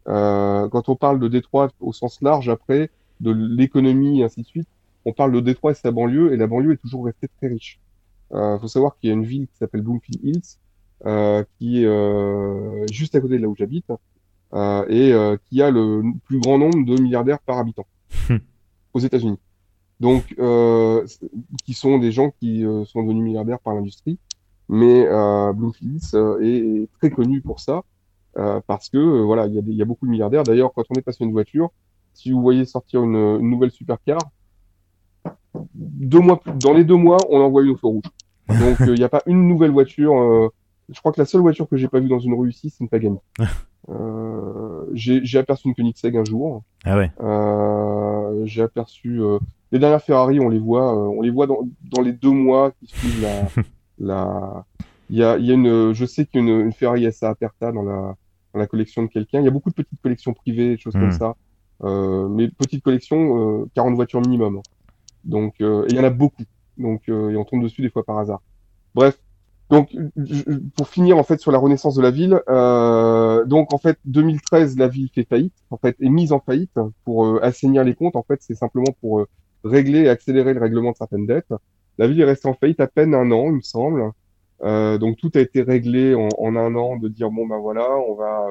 Euh, quand on parle de Détroit au sens large, après, de l'économie et ainsi de suite, on parle de Détroit et sa banlieue, et la banlieue est toujours restée très riche. Il euh, faut savoir qu'il y a une ville qui s'appelle Bloomfield Hills, euh, qui est euh, juste à côté de là où j'habite euh, et qui a le plus grand nombre de milliardaires par habitant aux États-Unis. Donc, qui sont des gens qui sont devenus milliardaires par l'industrie, mais Bloomfield est, très connu pour ça. Parce que voilà, il y, a y, a beaucoup de milliardaires. D'ailleurs, quand on est passé une voiture, si vous voyez sortir une, une nouvelle supercar, deux mois, dans les deux mois, on envoie une au feu rouge. Donc, il n'y a pas une nouvelle voiture euh, je crois que la seule voiture que j'ai pas vue dans une rue ici, c'est une Pagani. euh, j'ai aperçu une Koenigsegg un jour. Ah ouais. Euh, j'ai aperçu euh, les dernières Ferrari, on les voit, euh, on les voit dans, dans les deux mois qui suivent la. la... Il y a, y a une, je sais qu'il y a une, une Ferrari SA Aperta dans la, dans la collection de quelqu'un. Il y a beaucoup de petites collections privées, des choses comme hmm. ça. Euh, mais petites collections, 40 voitures minimum. Donc, et il y en a beaucoup. Donc, et on tombe dessus des fois par hasard. Bref, donc, pour finir en fait sur la renaissance de la ville, euh, donc en fait 2013 la ville fait faillite, en fait est mise en faillite pour euh, assainir les comptes. En fait, c'est simplement pour euh, régler et accélérer le règlement de certaines dettes. La ville est restée en faillite à peine un an, il me semble. Euh, donc tout a été réglé en, en, un an de dire bon ben voilà, on va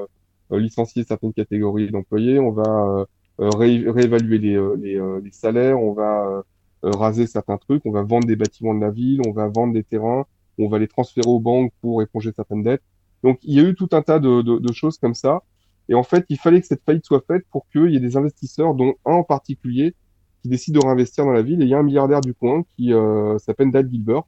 euh, licencier certaines catégories d'employés, on va réévaluer les, les, les, salaires, on va raser certains trucs, on va vendre des bâtiments de la ville, on va vendre des terrains on va les transférer aux banques pour éponger certaines dettes. Donc il y a eu tout un tas de, choses comme ça. Et en fait, il fallait que cette faillite soit faite pour qu'il y ait des investisseurs, dont un en particulier, qui décide de réinvestir dans la ville. Et il y a un milliardaire du coin qui euh, s'appelle Dad Gilbert,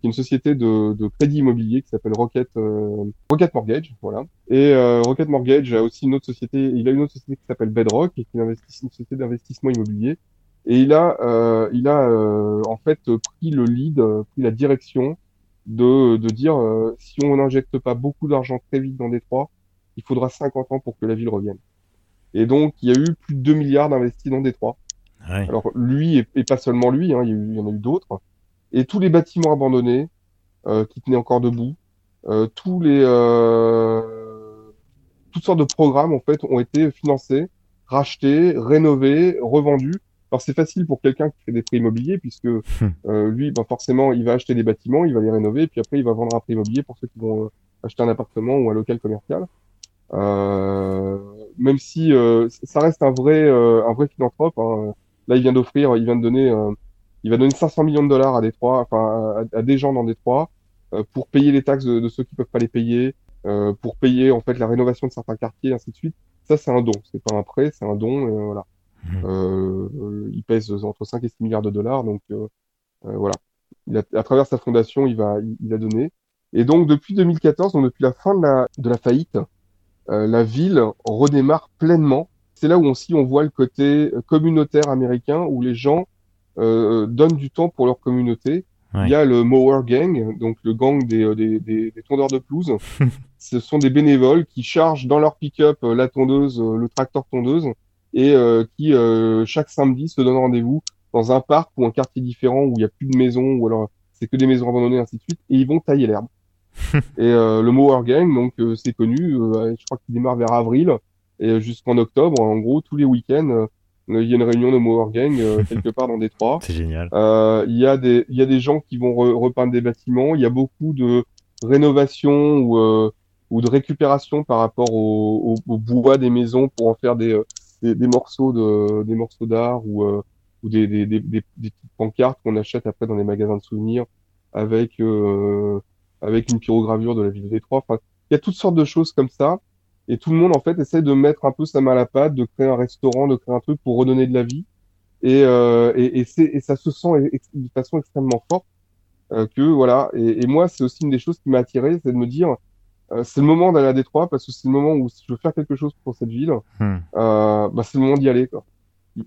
qui est une société de, crédit immobilier qui s'appelle Rocket, euh, Rocket Mortgage. Voilà. Et euh, Rocket Mortgage a aussi une autre société, il a une autre société qui s'appelle Bedrock, qui est une, une société d'investissement immobilier. Et il a, euh, il a euh, en fait pris le lead, euh, pris la direction de, de dire si on n'injecte pas beaucoup d'argent très vite dans Détroit, il faudra 50 ans pour que la ville revienne. Et donc, il y a eu plus de 2 milliards d'investis dans Détroit. Ouais. Alors, lui, et, et pas seulement lui, hein, il y en a eu d'autres. Et tous les bâtiments abandonnés, euh, qui tenaient encore debout, euh, tous les, euh, toutes sortes de programmes, en fait, ont été financés, rachetés, rénovés, revendus. Alors, c'est facile pour quelqu'un qui fait des prix immobiliers, puisque euh, lui, ben, forcément, il va acheter des bâtiments, il va les rénover, puis après, il va vendre un prix immobilier pour ceux qui vont euh, acheter un appartement ou un local commercial. Euh, même si euh, ça reste un vrai, euh, un vrai philanthrope. hein. Là, il vient d'offrir, il vient de donner, euh, il va donner 500 millions de dollars à Détroit, enfin à, à des gens dans Détroit, euh, pour payer les taxes de, de ceux qui peuvent pas les payer, euh, pour payer en fait la rénovation de certains quartiers, ainsi de suite. Ça, c'est un don. C'est pas un prêt, c'est un don. euh, voilà. Mhm. Euh, euh, il pèse entre 5 et 6 milliards de dollars, donc euh, voilà. Il a- à travers sa fondation, il va, il, il a donné. Et donc depuis 2014, donc depuis la fin de la, de la faillite, euh, la ville redémarre pleinement. C'est là où aussi on voit le côté communautaire américain, où les gens donnent du temps pour leur communauté. Ouais. Il y a le Mower Gang, donc le gang des, euh, des, des, des tondeurs de pelouse. Ce sont des bénévoles qui chargent dans leur pick-up euh, la tondeuse, euh, le tracteur tondeuse, et euh, qui euh, chaque samedi se donnent rendez-vous dans un parc ou un quartier différent où il n'y a plus de maisons, ou alors c'est que des maisons abandonnées, ainsi de suite, et ils vont tailler l'herbe. et euh, le Mower Gang, donc euh, c'est connu, euh, je crois qu'il démarre vers avril et jusqu'en octobre, en gros, tous les week-ends, euh, il y a une réunion de Mower Gang euh, quelque part dans Détroit. C'est génial. Euh, il y a des il y a des gens qui vont re- repeindre des bâtiments. Il y a beaucoup de rénovation ou euh, ou de récupération par rapport au, au, au bois des maisons pour en faire des euh, des, des morceaux de des morceaux d'art ou euh, ou des des, des des des petites pancartes qu'on achète après dans les magasins de souvenirs avec euh, avec une pyrogravure de la ville de Détroit. Enfin, il y a toutes sortes de choses comme ça. Et tout le monde, en fait, essaie de mettre un peu sa main à la pâte, de créer un restaurant, de créer un truc pour redonner de la vie. Et, euh, et, et, et ça se sent de façon extrêmement forte euh, que voilà. Et, et moi, c'est aussi une des choses qui m'a attiré, c'est de me dire, euh, c'est le moment d'aller à Détroit parce que c'est le moment où si je veux faire quelque chose pour cette ville, Hmm. euh, bah, c'est le moment d'y aller. Quoi.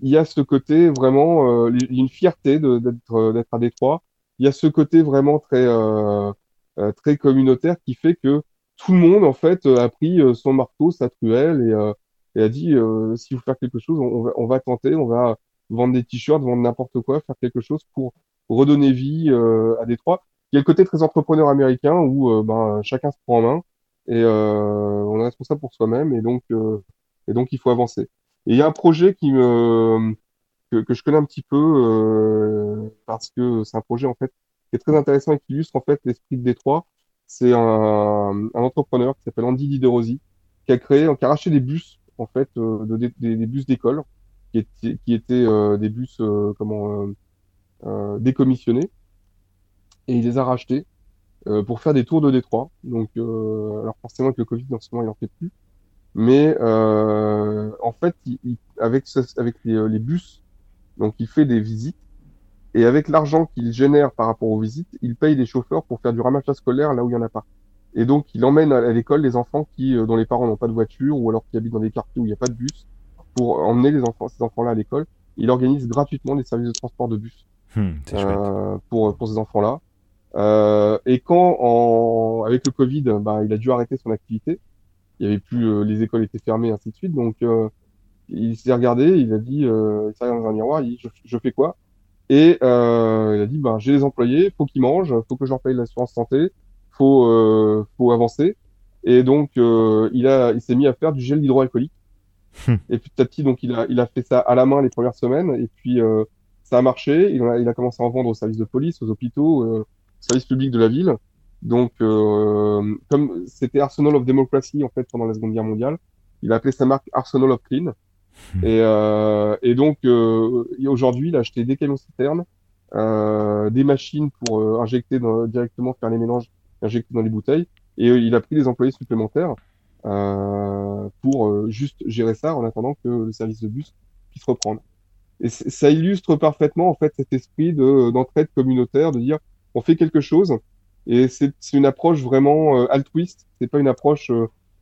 Il y a ce côté vraiment, euh, il y a une fierté d'être euh, d'être à Détroit. Il y a ce côté vraiment très très communautaire qui fait que tout le monde en fait euh, a pris euh, son marteau, sa truelle et, euh, et a dit si vous faire quelque chose, on, va, on va tenter, on va vendre des t-shirts, vendre n'importe quoi, faire quelque chose pour redonner vie à Détroit. Il y a le côté très entrepreneur américain où ben chacun se prend en main et on est responsable pour soi-même et donc et donc il faut avancer. Et il y a un projet qui me que, que je connais un petit peu euh, parce que c'est un projet en fait qui est très intéressant et qui illustre en fait l'esprit de Détroit. C'est un, entrepreneur qui s'appelle Andy Diderosi qui a créé, qui a racheté des bus en fait, euh, de, des, bus d'école qui étaient, euh, des bus euh, décommissionnés et il les a rachetés pour faire des tours de Détroit. Donc, alors forcément avec le Covid en ce moment il en fait plus, mais en fait avec les, les bus, donc il fait des visites et avec l'argent qu'il génère par rapport aux visites, il paye des chauffeurs pour faire du ramassage scolaire là où il y en a pas. Et donc, il emmène à l'école les enfants qui, euh, dont les parents n'ont pas de voiture ou alors qui habitent dans des quartiers où il n'y a pas de bus pour emmener les enfants, ces enfants-là à l'école. Il organise gratuitement des services de transport de bus Hmm, euh, pour, pour ces enfants-là. Euh, et quand, en, avec le Covid, bah, il a dû arrêter son activité. Il y avait plus, euh, les écoles étaient fermées, ainsi de suite. Donc, euh, il s'est regardé, il a dit, euh, il s'est regardé dans un miroir, il dit, je, je fais quoi? Et euh, il a dit, ben, j'ai les employés, faut qu'ils mangent, faut que je leur paye l'assurance santé, faut, euh, faut avancer. Et donc, euh, il a, il s'est mis à faire du gel hydroalcoolique. Hmm. Et petit à petit, donc, il a, il a fait ça à la main les premières semaines. Et puis, euh, ça a marché. Il a, il a commencé à en vendre aux services de police, aux hôpitaux, euh, aux services publics de la ville. Donc, euh, comme c'était Arsenal of Democracy, en fait, pendant la Seconde Guerre mondiale, il a appelé sa marque Arsenal of Clean. Et, euh, et donc, euh, aujourd'hui, il a acheté des camions citernes, euh, des machines pour euh, injecter dans- directement, faire les mélanges, injecter dans les bouteilles. Et euh, il a pris des employés supplémentaires euh, pour juste gérer ça en attendant que le service de bus puisse reprendre. Et ça illustre parfaitement en fait cet esprit de d'entraide communautaire, de dire on fait quelque chose. Et c'est une approche vraiment altruiste. C'est pas une approche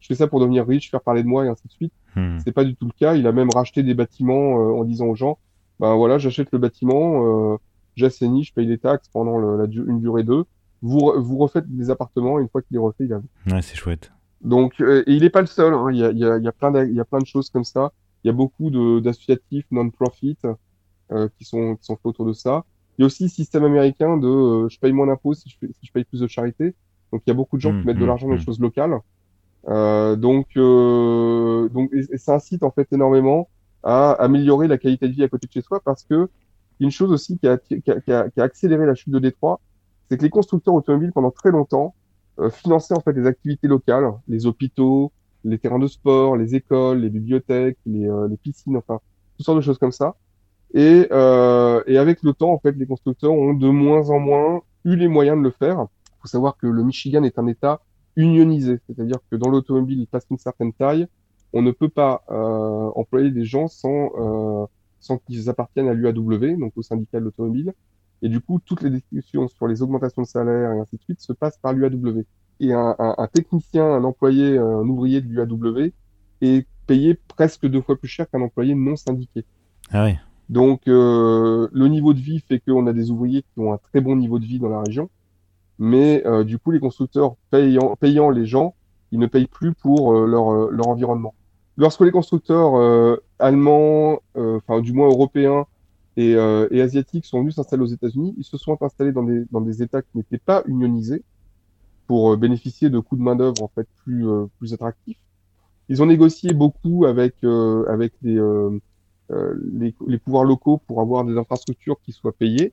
je fais ça pour devenir riche, faire parler de moi et ainsi de suite. Hmm. C'est pas du tout le cas. Il a même racheté des bâtiments euh, en disant aux gens ben voilà, j'achète le bâtiment, euh, j'assainis, je paye les taxes pendant le- la, une durée d'eux. Vous, vous refaites des appartements, une fois qu'il est refait, il a Ouais, c'est chouette. donc, euh, et il n'est pas le seul. hein. Il y a, il y a, il y a plein d'a- il y a plein de choses comme ça. Il y a beaucoup de d'associatifs non-profit euh, qui sont qui sont faits autour de ça. Il y a aussi le système américain de euh, je paye moins d'impôts si je fais- si je paye plus de charité. Donc, il y a beaucoup de gens qui mettent de mm, l'argent dans les mm. choses locales. Euh, donc, euh, donc, et, ça incite en fait énormément à améliorer la qualité de vie à côté de chez soi parce que une chose aussi qui a, qui a, qui a, qui a accéléré la chute de Détroit, c'est que les constructeurs automobiles pendant très longtemps euh, finançaient en fait les activités locales, les hôpitaux, les terrains de sport, les écoles, les bibliothèques, les, euh, les piscines, enfin toutes sortes de choses comme ça. Et, euh, et avec le temps, en fait, les constructeurs ont de moins en moins eu les moyens de le faire. Il faut savoir que le Michigan est un État unionisé, c'est-à-dire que dans l'automobile, il passe une certaine taille, on ne peut pas euh, employer des gens sans euh, sans qu'ils appartiennent à l'UAW, donc au syndicat de l'automobile. Et du coup, toutes les discussions sur les augmentations de salaire et ainsi de suite se passent par l'UAW. Et un, un, un, technicien, un employé, un ouvrier de l'UAW est payé presque deux fois plus cher qu'un employé non syndiqué. Ah. Donc, euh, le niveau de vie fait qu'on a des ouvriers qui ont un très bon niveau de vie dans la région. Mais euh, du coup, les constructeurs payant, payant les gens, ils ne payent plus pour euh, leur, leur environnement. Lorsque les constructeurs euh, allemands, enfin du moins européens et, et asiatiques sont venus s'installer aux États-Unis, ils se sont installés dans des, dans des États qui n'étaient pas unionisés pour bénéficier de coûts de main d'œuvre en fait plus plus attractifs. Ils ont négocié beaucoup avec avec les, les, les pouvoirs locaux pour avoir des infrastructures qui soient payées.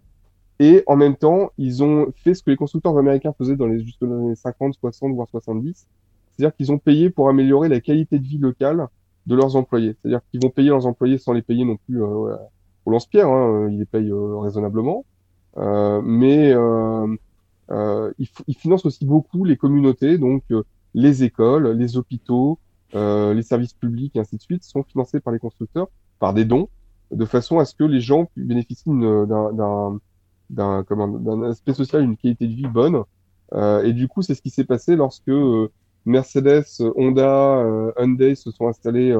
Et en même temps, ils ont fait ce que les constructeurs américains faisaient dans les, jusque dans les années 50, 60, voire 70. C'est-à-dire qu'ils ont payé pour améliorer la qualité de vie locale de leurs employés. C'est-à-dire qu'ils vont payer leurs employés sans les payer non plus euh, au lance-pierre. Hein, ils les payent euh, raisonnablement. Euh, mais ils, ils, financent aussi beaucoup les communautés, donc les écoles, les hôpitaux, les services publics et ainsi de suite sont financés par les constructeurs, par des dons, de façon à ce que les gens bénéficient d'un d'un d'un aspect social, une qualité de vie bonne. Euh, et du coup, c'est ce qui s'est passé lorsque euh, Mercedes, Honda, euh, Hyundai se sont installés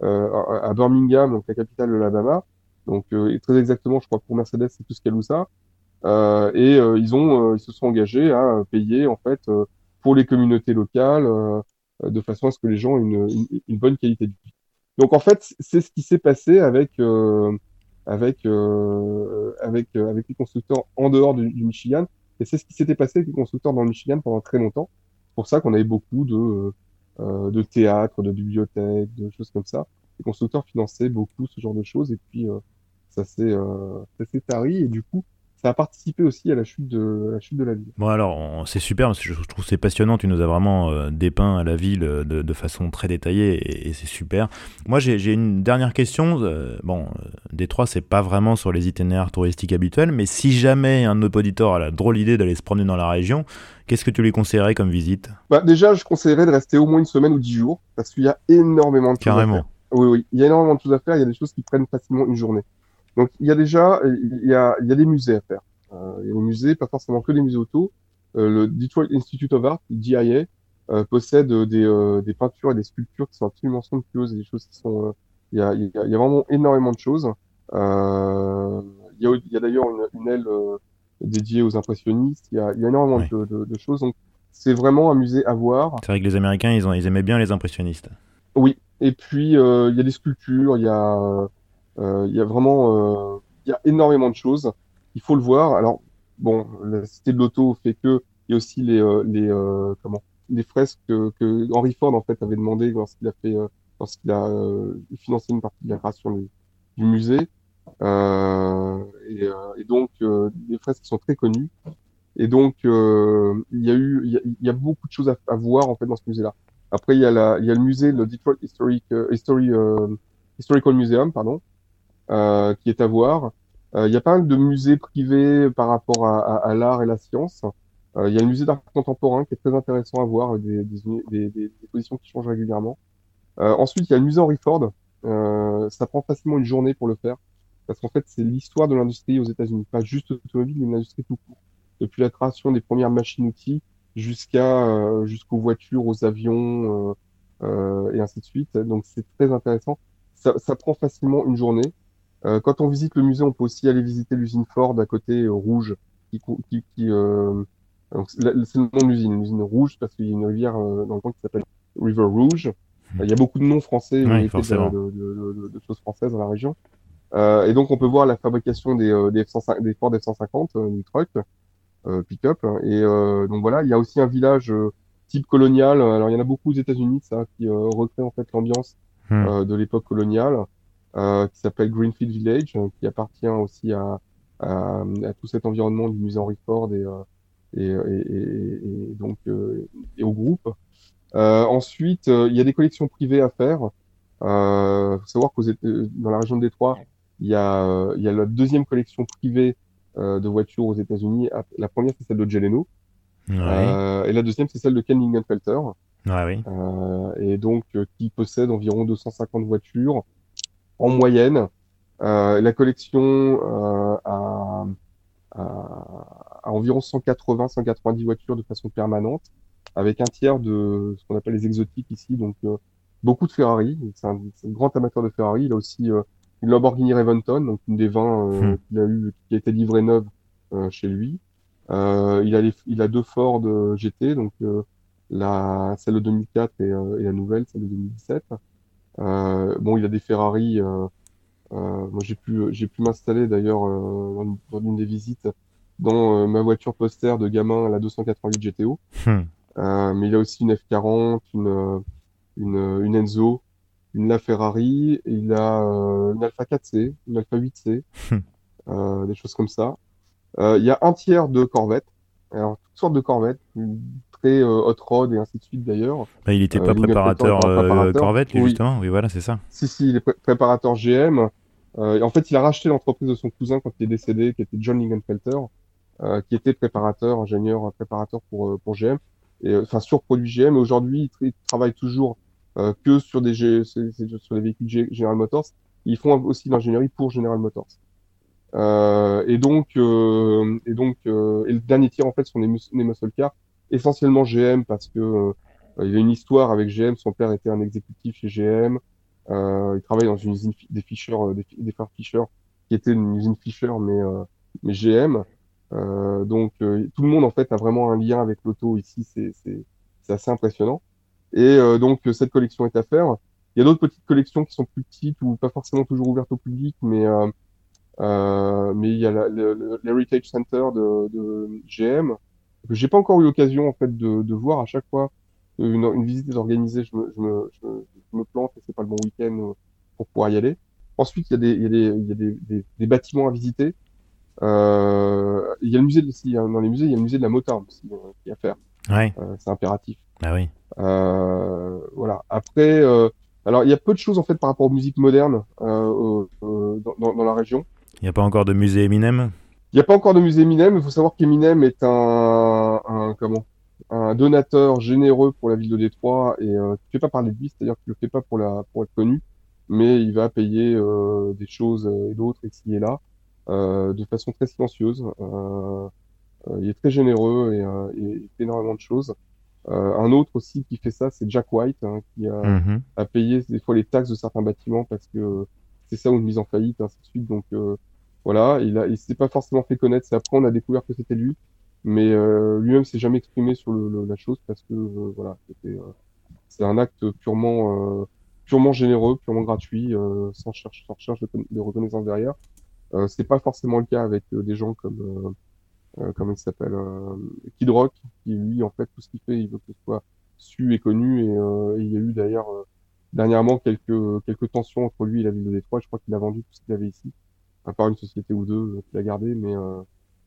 à Birmingham, donc la capitale de l'Alabama. Donc, et très exactement, je crois pour Mercedes, c'est Tuscaloosa. et ils ont, ils se sont engagés à payer en fait pour les communautés locales, de façon à ce que les gens aient une, une, une bonne qualité de vie. Donc en fait, c'est ce qui s'est passé avec avec euh, avec euh, avec les constructeurs en dehors du, Michigan. Et c'est ce qui s'était passé avec les constructeurs dans le Michigan pendant très longtemps. C'est pour ça qu'on avait beaucoup de euh, de théâtres, de bibliothèques, de choses comme ça. Les constructeurs finançaient beaucoup ce genre de choses et puis euh, ça s'est s'est tari et du coup ça a participé aussi à la chute de, la chute de la ville. Bon alors, c'est super, parce que je trouve c'est passionnant, tu nous as vraiment euh, dépeint la ville de, de, façon très détaillée, et, et c'est super. Moi j'ai une dernière question, euh, bon, euh, Détroit c'est pas vraiment sur les itinéraires touristiques habituels, mais si jamais un de nos auditeurs a la drôle idée d'aller se promener dans la région, qu'est-ce que tu lui conseillerais comme visite? Bah, Déjà je conseillerais de rester au moins une semaine ou dix jours, parce qu'il y a énormément de Carrément. choses à faire. Oui, oui, il y a énormément de choses à faire, il y a des choses qui prennent facilement une journée. Donc il y a déjà il y a, il y a des musées à faire. Euh, il y a des musées, pas forcément que des musées auto. Euh, le Detroit Institute of Art, DIA, euh, possède des, euh, des peintures et des sculptures qui sont absolument somptueuses et des choses qui sont. Il y, a, il, y a, il y a vraiment énormément de choses. il y a, il y a d'ailleurs une, une, aile dédiée aux impressionnistes. Il y a, il y a énormément oui. de, de, de, choses. Donc c'est vraiment un musée à voir. C'est vrai que les Américains, ils, ont, ils aimaient bien les impressionnistes. Oui. Et puis il y a des sculptures. Il y a il y a vraiment il y a énormément de choses il faut le voir. Alors, bon, la cité de l'auto fait que il y a aussi les, euh, les euh, comment les fresques que, que, Henry Ford en fait avait demandé lorsqu'il a fait euh, lorsqu'il a financé une partie de la création du, du musée. Et, et, donc des fresques sont très connues. Et donc il y a eu il y a, y a beaucoup de choses à, à, voir en fait dans ce musée-là. Après il y a la il y a le musée le Detroit Historic History Historical Museum pardon qui est à voir. Il euh, y a pas mal de musées privés par rapport à, à, à l'art et la science. Il euh, y a le musée d'art contemporain qui est très intéressant à voir, avec des, des, des, expositions qui changent régulièrement. Euh, ensuite, il y a le musée Henry Ford. ça prend facilement une journée pour le faire, parce qu'en fait, c'est l'histoire de l'industrie aux États-Unis, pas juste l'automobile, mais l'industrie tout court. Depuis la création des premières machines-outils jusqu'à jusqu'aux voitures, aux avions et ainsi de suite. Donc, c'est très intéressant. Ça, ça prend facilement une journée. Euh, quand on visite le musée, on peut aussi aller visiter l'usine Ford à côté, euh, rouge, qui, qui, qui euh, c'est le nom de l'usine, l'usine rouge, parce qu'il y a une rivière euh, dans le coin qui s'appelle River Rouge. Hmm. Il y a beaucoup de noms français, Oui, de, de, de, choses françaises dans la région. Euh, et donc on peut voir la fabrication des, euh, des, F-150 des Ford F-150, euh, du truck, euh, pick-up. Et euh, donc voilà, il y a aussi un village euh, type colonial. Alors il y en a beaucoup aux États-Unis, ça, qui euh, recrée en fait l'ambiance Hmm. euh, de l'époque coloniale, euh, qui s'appelle Greenfield Village, euh, qui appartient aussi à, à, à tout cet environnement du musée Henry Ford et, euh, et, et, et- donc euh, et au groupe. Euh, ensuite, euh, il y a des collections privées à faire. Euh, faut savoir euh, dans la région de Détroit, il y a, euh, il y a la deuxième collection privée euh, de voitures aux États-Unis. La première, c'est celle de Jay Leno. Ouais. Euh, et la deuxième, c'est celle de Ken Lingenfelter. Ouais, oui. Euh, et donc euh, qui possède environ 250 voitures en moyenne. Euh, la collection euh, a, a- a environ 180-190 voitures de façon permanente, avec un tiers de ce qu'on appelle les exotiques ici, donc euh, beaucoup de Ferrari. C'est un, un grand amateur de Ferrari. Il a aussi euh, une Lamborghini Reventon, donc une des 20 euh, Hmm. qu'il a eu, qui a été livrée neuve euh, chez lui. Euh, il a les, il a deux Ford GT, donc euh, la celle de 2004 et, euh, et la nouvelle, celle de 2017. Euh, bon, il a des Ferrari. Euh, euh, moi, j'ai pu, j'ai pu m'installer d'ailleurs euh, dans, dans une des visites dans ma voiture poster de gamin, la 288 GTO. Hmm. Euh, mais il a aussi une F40, une, une, une Enzo, une LaFerrari, il a euh, une Alpha 4C, une Alpha 8C, Hmm. euh, des choses comme ça. Euh, il y a un tiers de Corvette, alors toutes sortes de Corvettes, très euh, hot rod et ainsi de suite d'ailleurs. Bah, il était Euh, pas préparateur, euh, préparateur. Corvette, lui, Oui. justement. Oui, voilà, c'est ça. Si, si, il est pré- préparateur GM. Euh, et en fait, il a racheté l'entreprise de son cousin quand il est décédé, qui était John Lingenfelter, euh, qui était préparateur, ingénieur, préparateur pour, pour GM, et enfin sur produits GM. Et aujourd'hui, il, tra- il travaille toujours euh, que sur des G- sur des véhicules General Motors. Ils font aussi de l'ingénierie pour General Motors. Euh, et donc, euh, et donc, euh, et le dernier tiers en fait sont les, mus- les muscle cars, essentiellement GM parce que il y a une histoire avec GM. Son père était un exécutif chez GM. Il travaille dans une usine des Fisher, des, des frères Fisher, qui était une usine Fisher, mais, mais GM. Euh, donc, euh, tout le monde, en fait, a vraiment un lien avec l'auto ici. C'est, c'est, assez impressionnant. Et euh, donc, cette collection est à faire. Il y a d'autres petites collections qui sont plus petites ou pas forcément toujours ouvertes au public, mais, mais il y a l'Heritage Center de, de GM, que j'ai pas encore eu l'occasion, en fait, de, de voir à chaque fois une, une visite est organisée, je me, je me, je me, je me plante et c'est pas le bon week-end euh, pour pouvoir y aller. Ensuite, il y a des, il y a des, il y a des, des, des bâtiments à visiter. Euh, il y a le musée de, si, dans les musées, il y a le musée de la motarde aussi, euh, qui à faire. Ouais. Euh, c'est impératif. Bah oui. Euh, voilà. Après, euh, alors il y a peu de choses en fait par rapport aux musiques modernes euh, euh, dans, dans la région. Il n'y a pas encore de musée Eminem? Il n'y a pas encore de musée Eminem. Il faut savoir qu'Eminem est un, un comment? Un donateur généreux pour la ville de Détroit et euh, qui fait pas parler de lui, c'est-à-dire qu'il le fait pas pour la pour être connu, mais il va payer euh, des choses euh, et d'autres ici et là euh, de façon très silencieuse. Il est très généreux et, fait énormément de choses. Euh, un autre aussi qui fait ça, c'est Jack White, hein, qui a, Mhm. à payer des fois les taxes de certains bâtiments parce que c'est ça ou une mise en faillite, ainsi de suite. Donc euh, voilà, il a, il s'est pas forcément fait connaître. C'est après on a découvert que c'était lui, mais euh, lui-même s'est jamais exprimé sur le, la chose parce que euh, voilà, c'est un acte purement, purement généreux, purement gratuit, sans cherche, sans recherche de, con- de reconnaissance derrière. Euh, c'est pas forcément le cas avec des gens comme, euh, comment il s'appelle, Kid Rock, qui lui en fait tout ce qu'il fait, il veut que ce soit su et connu et, et il y a eu d'ailleurs dernièrement quelques quelques tensions entre lui et la ville de Détroit. Je crois qu'il a vendu tout ce qu'il avait ici, à part une société ou deux euh, qu'il a gardé, mais euh,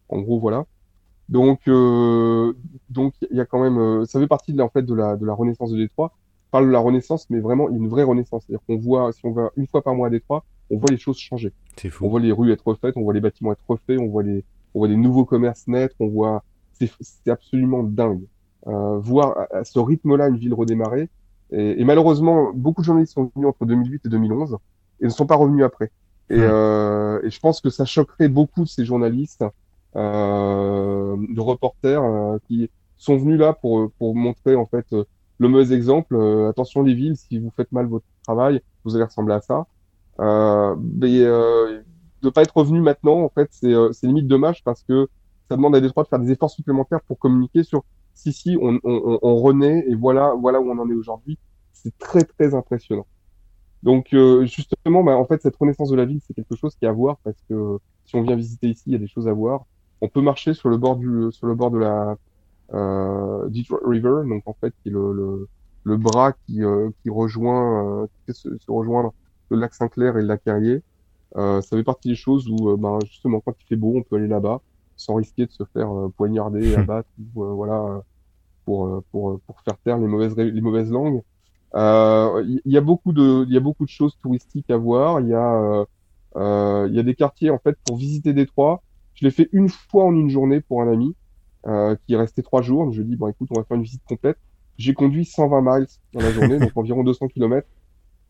en gros voilà. Donc euh, donc il y a quand même, euh, ça fait partie de la, en fait de la de la renaissance de Détroit. On parle de la renaissance, mais vraiment une vraie renaissance. C'est-à-dire qu'on voit, si on va une fois par mois à Détroit, on voit les choses changer. C'est On fou. voit les rues être refaites, on voit les bâtiments être refaits, on voit les, on voit des nouveaux commerces naître, on voit, c'est, c'est absolument dingue. Euh, voir à, à ce rythme-là une ville redémarrer. Et, et malheureusement, beaucoup de journalistes sont venus entre 2008 et 2011 et ne sont pas revenus après. Et, Hmm. euh, et je pense que ça choquerait beaucoup ces journalistes, euh, de reporters euh, qui sont venus là pour, pour montrer en fait euh, le mauvais exemple. Euh, attention les villes, si vous faites mal votre travail, vous allez ressembler à ça. mais de pas être revenu maintenant, en fait, c'est limite dommage parce que ça demande à Détroit de faire des efforts supplémentaires pour communiquer sur si si on, on, on renaît et voilà voilà où on en est aujourd'hui. C'est très très impressionnant. Donc euh, justement, bah, en fait, cette renaissance de la ville, c'est quelque chose qui est à voir parce que si on vient visiter ici, il y a des choses à voir. On peut marcher sur le bord du sur le bord de la euh, Detroit River, donc en fait, qui est le, le, le bras qui euh, qui rejoint euh, qui se, se rejoindre le lac Saint-Clair et le lac Carrier. Euh, ça fait partie des choses où, bah, justement, quand il fait beau, on peut aller là-bas sans risquer de se faire poignarder, abattre, ou, voilà, pour pour pour faire taire les mauvaises les mauvaises langues. Il euh, y, a beaucoup de, il y a beaucoup de choses touristiques à voir. Il y a, euh, euh, il y a des quartiers en fait pour visiter Détroit. Je l'ai fait une fois en une journée pour un ami euh, qui est resté trois jours. Je lui ai dit bon écoute, on va faire une visite complète. J'ai conduit 120 miles dans la journée, donc environ 200 km.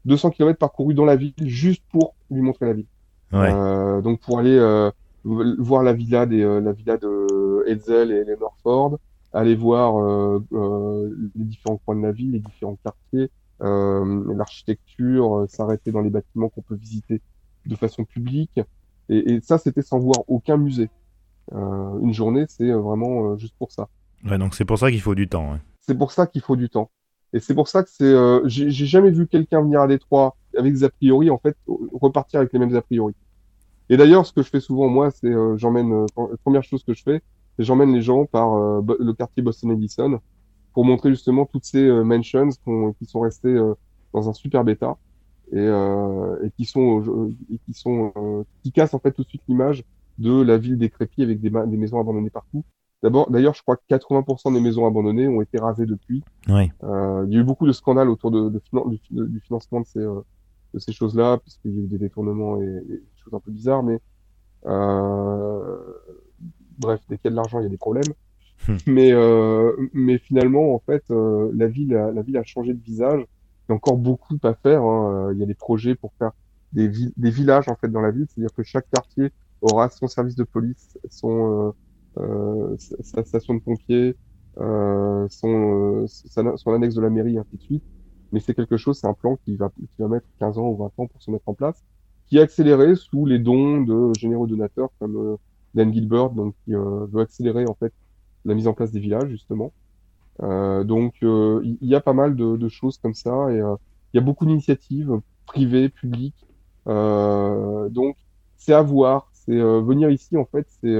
200 km parcourus dans la ville juste pour lui montrer la ville. Ouais. Euh, donc pour aller euh, voir la villa des la villa de Hetzel et les Norford, aller voir euh, euh, les différents coins de la ville, les différents quartiers, euh, l'architecture, s'arrêter dans les bâtiments qu'on peut visiter de façon publique. Et, et ça, c'était sans voir aucun musée. une journée, c'est vraiment juste pour ça. Ouais, donc c'est pour ça qu'il faut du temps. Ouais. C'est pour ça qu'il faut du temps. Et c'est pour ça que c'est, euh, j'ai jamais vu quelqu'un venir à Détroit avec des a priori, en fait, repartir avec les mêmes a priori. Et d'ailleurs, ce que je fais souvent, moi, c'est, euh, j'emmène, euh, première chose que je fais, j'emmène les gens par euh, le quartier Boston Edison pour montrer justement toutes ces euh, mansions qui sont restées euh, dans un super état et, et qui sont et qui sont qui cassent en fait tout de suite l'image de la ville décrépite avec des, des maisons abandonnées partout. D'abord, d'ailleurs, je crois que 80% des maisons abandonnées ont été rasées depuis. Oui. Euh, il y a eu beaucoup de scandales autour de, de, du financement de ces, de ces choses-là, puisqu'il y a eu des détournements et, et, des choses un peu bizarres, mais euh, bref, dès qu'il y a de l'argent, il y a des problèmes. Hmm. mais, euh, mais finalement, en fait, euh, la ville, a, la ville a changé de visage. Il y a encore beaucoup à faire. Hein. Il y a des projets pour faire des, des villages en fait dans la ville, c'est-à-dire que chaque quartier aura son service de police, son euh, sa station de pompiers, euh, son, son annexe de la mairie, ainsi de suite. Mais c'est quelque chose, c'est un plan qui va, qui va mettre 15 ans ou 20 ans pour se mettre en place, qui est accéléré sous les dons de généraux donateurs comme Dan Gilbert, donc qui euh, veut accélérer en fait la mise en place des villages justement. Euh, donc euh, il y, a pas mal de, de choses comme ça et il y a beaucoup d'initiatives privées, publiques. donc c'est à voir, c'est venir ici en fait, c'est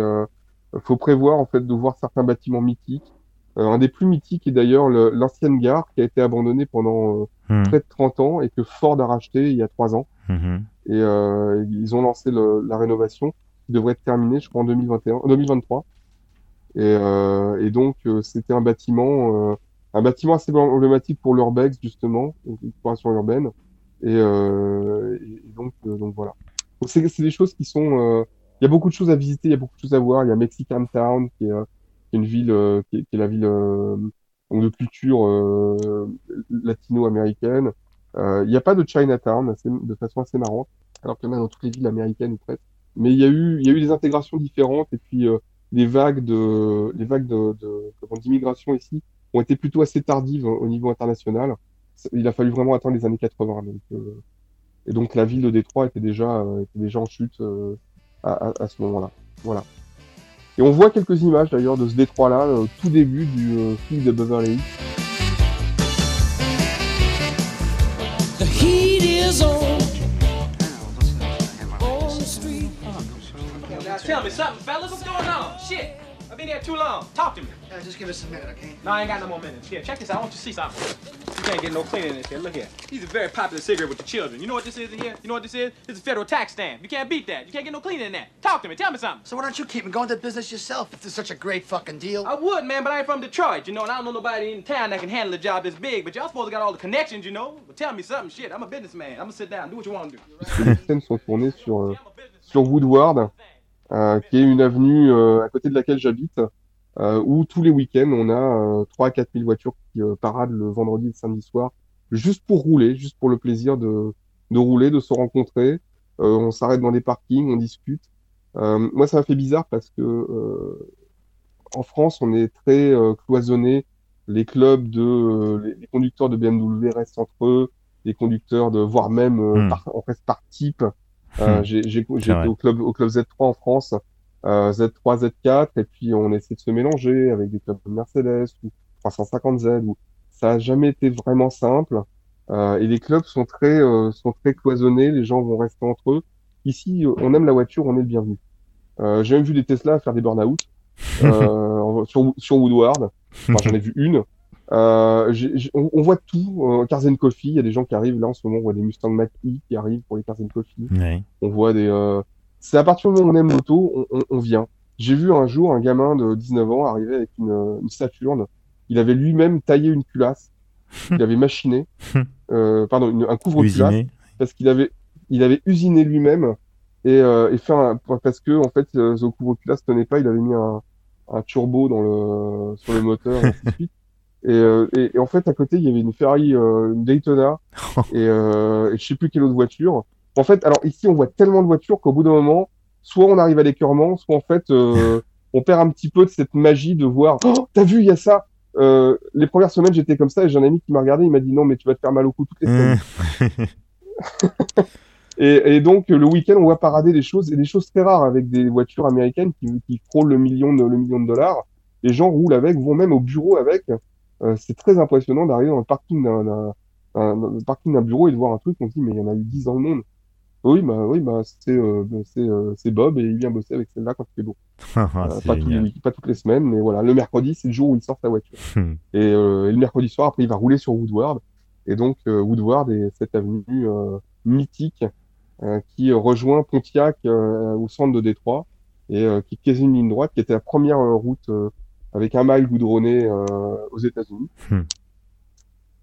faut prévoir en fait de voir certains bâtiments mythiques. un des plus mythiques est d'ailleurs l'ancienne gare qui a été abandonnée pendant hmm. près de 30 ans et que Ford a racheté il y a 3 ans. Hmm. Et euh, ils ont lancé le, la rénovation devrait être terminé, je crois, en 2021, 2023. Et, euh, et donc, euh, c'était un bâtiment, euh, un bâtiment assez emblématique pour l'Urbex, justement, l'exploration urbaine. Et, euh, et donc, euh, donc voilà. c'est des choses qui sont. Il y a beaucoup de choses à visiter, il y a beaucoup de choses à voir. Il y a Mexican Town, qui est, qui une ville, qui est, qui, est, la ville de culture latino-américaine. Il n'y a pas de Chinatown, assez, de façon assez marrante, alors qu'il y en a dans toutes les villes américaines ou presque mais il y a eu y a eu des intégrations différentes et puis euh, les vagues de les de, d'immigration ici ont été plutôt assez tardives au niveau international. Il a fallu vraiment attendre les années 80. Donc, euh, et donc la ville de Détroit était déjà euh, était déjà en chute euh, à, à, à, ce moment-là. Voilà. Et on voit quelques images d'ailleurs de ce Détroit-là, tout début du film de Beverly Hills. On. Tell me something, fellas. What's going on? Shit. I've been here too long. Talk to me. Yeah, just give us a minute, okay? No, I ain't got no more minutes. Here, check this out. I want you to see something. You can't get no cleaning in this here. Look here. These are very popular cigarette with the children. You know what this is in here? You know what this is? This is a federal tax stamp. You can't beat that. You can't get no cleaning in that. Talk to me. Tell me something. So why don't you keep me going to business yourself if it's such a great fucking deal? I would, man, but I ain't from Detroit, you know, and I don't know nobody in town that can handle a job this big. But y'all supposed to got all the connections, you know. But tell me something. Shit, I'm a businessman. I'm gonna sit down, do what you want to do. Les scènes sont tournées sur, euh, sur Woodward. Euh, qui est une avenue euh, à côté de laquelle j'habite, euh, où tous les week-ends, on a 3 à 4 000 voitures qui paradent le vendredi et le samedi soir, juste pour rouler, juste pour le plaisir de, de rouler, de se rencontrer. on s'arrête dans des parkings, on discute. moi, ça m'a fait bizarre parce que en France, on est très cloisonné. Les clubs de les, conducteurs de BMW restent entre eux. les conducteurs de, voire même Hmm. par, en fait par type. Euh, Hmm. j'ai j'ai- C'est j'étais au club au club Z3 en France, euh, Z3, Z4, et puis on essaie de se mélanger avec des clubs de Mercedes ou 350Z. Ou ça a jamais été vraiment simple. Euh, et les clubs sont très euh, sont très cloisonnés. Les gens vont rester entre eux. Ici, euh, on aime la voiture, on est le bienvenu. Euh, j'ai même vu des Tesla faire des burn-out euh, sur, sur Woodward. Enfin, j'en ai vu une. Euh, on, on voit tout. Euh, Cars and Coffee, il y a des gens qui arrivent là en ce moment. On voit des Mustang Mach-E qui arrivent pour les Cars and Coffee. Ouais. On voit des. Euh... C'est à partir du moment où on aime l'auto, on, on, on vient. J'ai vu un jour un gamin de 19 ans arriver avec une, euh, une Saturne. Il avait lui-même taillé une culasse. Il avait machiné. Euh, pardon, une- un couvre-culasse parce qu'il avait, il avait usiné lui-même et, euh, et fait un, parce que en fait, ce couvre-culasse tenait pas, il avait mis un, un turbo dans le, sur le moteur et ainsi de suite. Et, euh, et, et en fait, à côté, il y avait une Ferrari, euh, une Daytona et, euh, et je sais plus quelle autre voiture. En fait, alors ici, on voit tellement de voitures qu'au bout d'un moment, soit on arrive à l'écœurement, soit en fait, euh, on perd un petit peu de cette magie de voir. Oh, t'as vu, il y a ça. Euh, les premières semaines, j'étais comme ça et j'ai un ami qui m'a regardé, il m'a dit non, mais tu vas te faire mal au cou toutes les semaines. Et, et donc le week-end, on voit parader des choses et des choses très rares avec des voitures américaines qui, qui frôlent le million de le million de dollars. Les gens roulent avec, vont même au bureau avec. Euh, c'est très impressionnant d'arriver dans le parking d'un parking d'un bureau et de voir un truc. On se dit mais il y en a eu 10 dans le monde. Oui, bah oui, bah c'est euh, bah, c'est euh, Bob et il vient bosser avec celle-là quand il fait beau. Ah, Euh, pas, tous les pas toutes les semaines, mais voilà, le mercredi c'est le jour où il sort sa voiture. Hmm. Et, et le mercredi soir, après, il va rouler sur Woodward. Et donc, Woodward est cette avenue mythique qui rejoint Pontiac au centre de Détroit et qui est quasi une ligne droite, qui était la première route avec un mile goudronné euh, aux États-Unis. Hmm.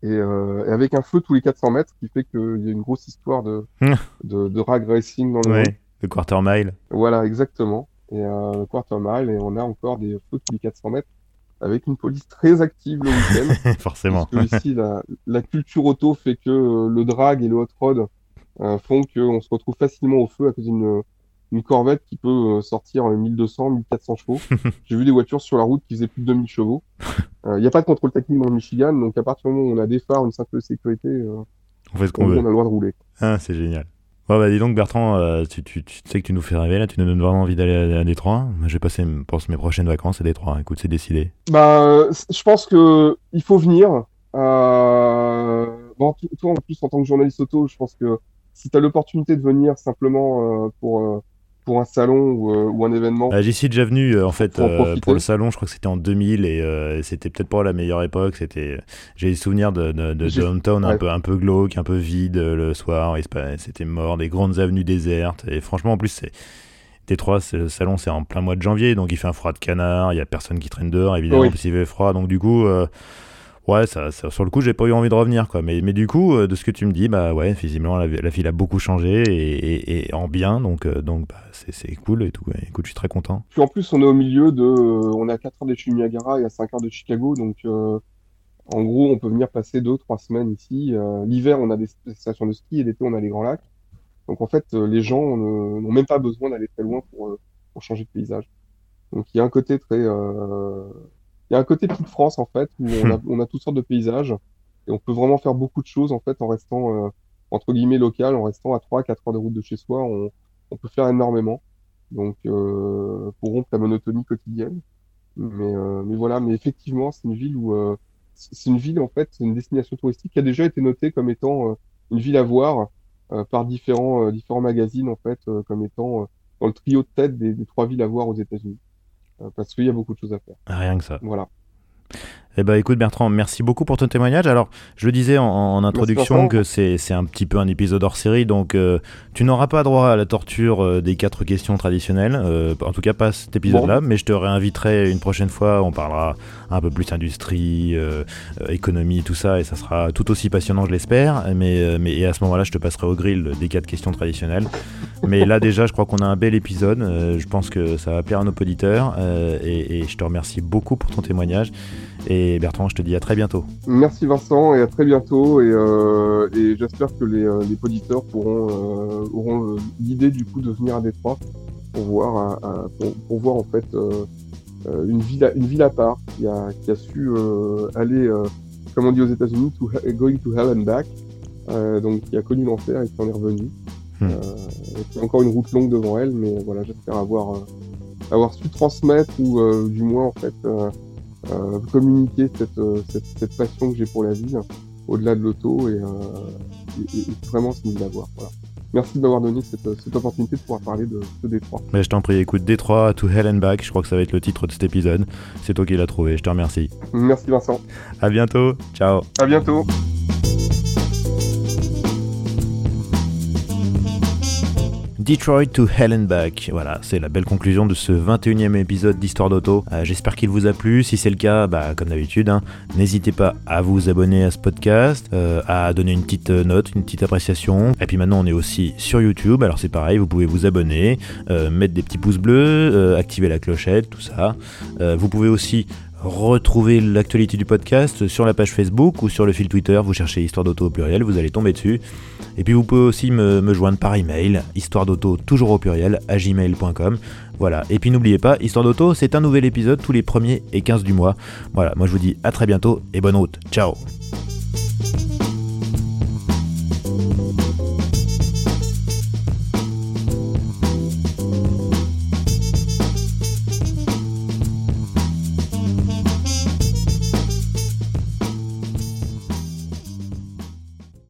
Et, euh, et avec un feu tous les 400 mètres, qui fait qu'il y a une grosse histoire de, Hmm. de, de drag racing dans le monde. Ouais. Le quarter mile. Voilà, exactement. Et euh, quarter mile, et on a encore des feux tous les 400 mètres avec une police très active le week-end. Forcément. Parce que ici, la, la culture auto fait que euh, le drag et le hot rod euh, font qu'on se retrouve facilement au feu à cause d'une une Corvette qui peut euh, sortir en 1200, 1400 chevaux. J'ai vu des voitures sur la route qui faisaient plus de 2000 chevaux. Il n'y a pas de contrôle technique dans le Michigan, donc à partir du moment où on a des phares, une simple sécurité, euh, On fait ce on, qu'on on a le droit de rouler. Ah, c'est génial. Ouais, bah dis donc Bertrand, euh, tu, tu, tu sais que tu nous fais rêver là, tu nous donnes vraiment envie d'aller à, à Détroit. Je vais passer, je pense, mes prochaines vacances à Détroit. Écoute, c'est décidé. Bah, euh, je pense que il faut venir. Euh... Bon, toi, en plus, en tant que journaliste auto, je pense que si tu as l'opportunité de venir simplement euh, pour, euh, pour un salon ou, euh, ou un événement, Euh, J'y suis déjà venu euh, en fait pour le salon, je crois que c'était en 2000 et c'était peut-être pas la meilleure époque. C'était, j'ai des souvenirs de, de, downtown un peu un peu glauque, un peu vide le soir. C'était mort, des grandes avenues désertes. Et franchement, en plus, c'est Détroit, le salon, c'est en plein mois de janvier, donc il fait un froid de canard. Il y a personne qui traîne dehors, évidemment, Oui. parce qu'il fait froid. Donc du coup. euh, Ouais, ça, ça- sur le coup, j'ai pas eu envie de revenir, quoi. Mais, mais du coup, euh, de ce que tu me dis, bah ouais, visiblement, la, la ville a beaucoup changé et, et- et en bien, donc, euh, donc bah, c'est cool et tout. Ouais, Écoute, je suis très content. puis en plus, on est au milieu de, euh, on est à 4 heures des chutes Niagara et à 5 heures de Chicago, donc euh, en gros, on peut venir passer deux, trois semaines ici. Euh, L'hiver, on a des stations de ski et l'été, on a les grands lacs. Donc en fait, les gens n'ont même pas besoin d'aller très loin pour, pour changer de paysage. Donc il y a un côté très, il y a un côté petite France en fait où on a, on a toutes sortes de paysages et on peut vraiment faire beaucoup de choses en fait en restant entre guillemets local, en restant à 3 4 heures de route de chez soi, on, on peut faire énormément. Donc euh, pour rompre la monotonie quotidienne. Mais euh, mais voilà, mais effectivement, c'est une ville où euh, c'est une ville en fait, c'est une destination touristique qui a déjà été notée comme étant euh, une ville à voir euh, par différents euh, différents magazines en fait euh, comme étant dans le trio de tête des, des trois villes à voir aux États-Unis. Euh, parce qu'il y a beaucoup de choses à faire. Rien que ça. Voilà. Eh ben, écoute Bertrand, merci beaucoup pour ton témoignage. Alors, je le disais en, en introduction que c'est un petit peu un épisode hors série, donc euh, tu n'auras pas droit à la torture euh, des quatre questions traditionnelles, euh, en tout cas pas cet épisode-là, mais je te réinviterai une prochaine fois, on parlera un peu plus industrie, économie, tout ça, et ça sera tout aussi passionnant, je l'espère, mais, mais et à ce moment-là, je te passerai au grill des quatre questions traditionnelles. Mais là déjà, je crois qu'on a un bel épisode, je pense que ça va plaire à nos auditeurs, et, et je te remercie beaucoup pour ton témoignage. Et Bertrand, je te dis à très bientôt. Merci Vincent et à très bientôt. Et, euh, et j'espère que les, euh, les auditeurs pourront, euh, auront l'idée du coup de venir à Détroit pour voir, à- à- pour, pour voir en fait euh, une, ville à, une ville à part qui a, qui a su aller, comme on dit aux États-Unis, to going to hell and back. donc qui a connu l'enfer et qui en est revenue. Hmm. il y a encore une route longue devant elle, mais voilà, j'espère avoir, avoir su transmettre ou du moins en fait communiquer cette, cette, cette, passion que j'ai pour la vie au-delà de l'auto et, et, et, vraiment c'est une d'avoir. Voilà. Merci de m'avoir donné cette, cette, opportunité de pouvoir parler de, de Détroit. Mais je t'en prie, écoute, Détroit to Hell and Back, je crois que ça va être le titre de cet épisode. C'est toi qui l'as trouvé, je te remercie. Merci Vincent. À bientôt, ciao. À bientôt. Detroit to Hell and Back. Voilà, c'est la belle conclusion de ce 21e épisode d'Histoire d'Auto. Euh, j'espère qu'il vous a plu. Si c'est le cas, bah, comme d'habitude, hein, n'hésitez pas à vous abonner à ce podcast, euh, à donner une petite note, une petite appréciation. Et puis maintenant, on est aussi sur YouTube. Alors c'est pareil, vous pouvez vous abonner, euh, mettre des petits pouces bleus, activer la clochette, tout ça. vous pouvez aussi retrouver l'actualité du podcast sur la page Facebook ou sur le fil Twitter. Vous cherchez Histoire d'Auto au pluriel, vous allez tomber dessus. Et puis vous pouvez aussi me, joindre par email, histoire d'auto toujours au pluriel, à gmail.com. Voilà, et puis n'oubliez pas, Histoire d'auto, c'est un nouvel épisode tous les premiers et 15 du mois. Voilà, moi je vous dis à très bientôt et bonne route. Ciao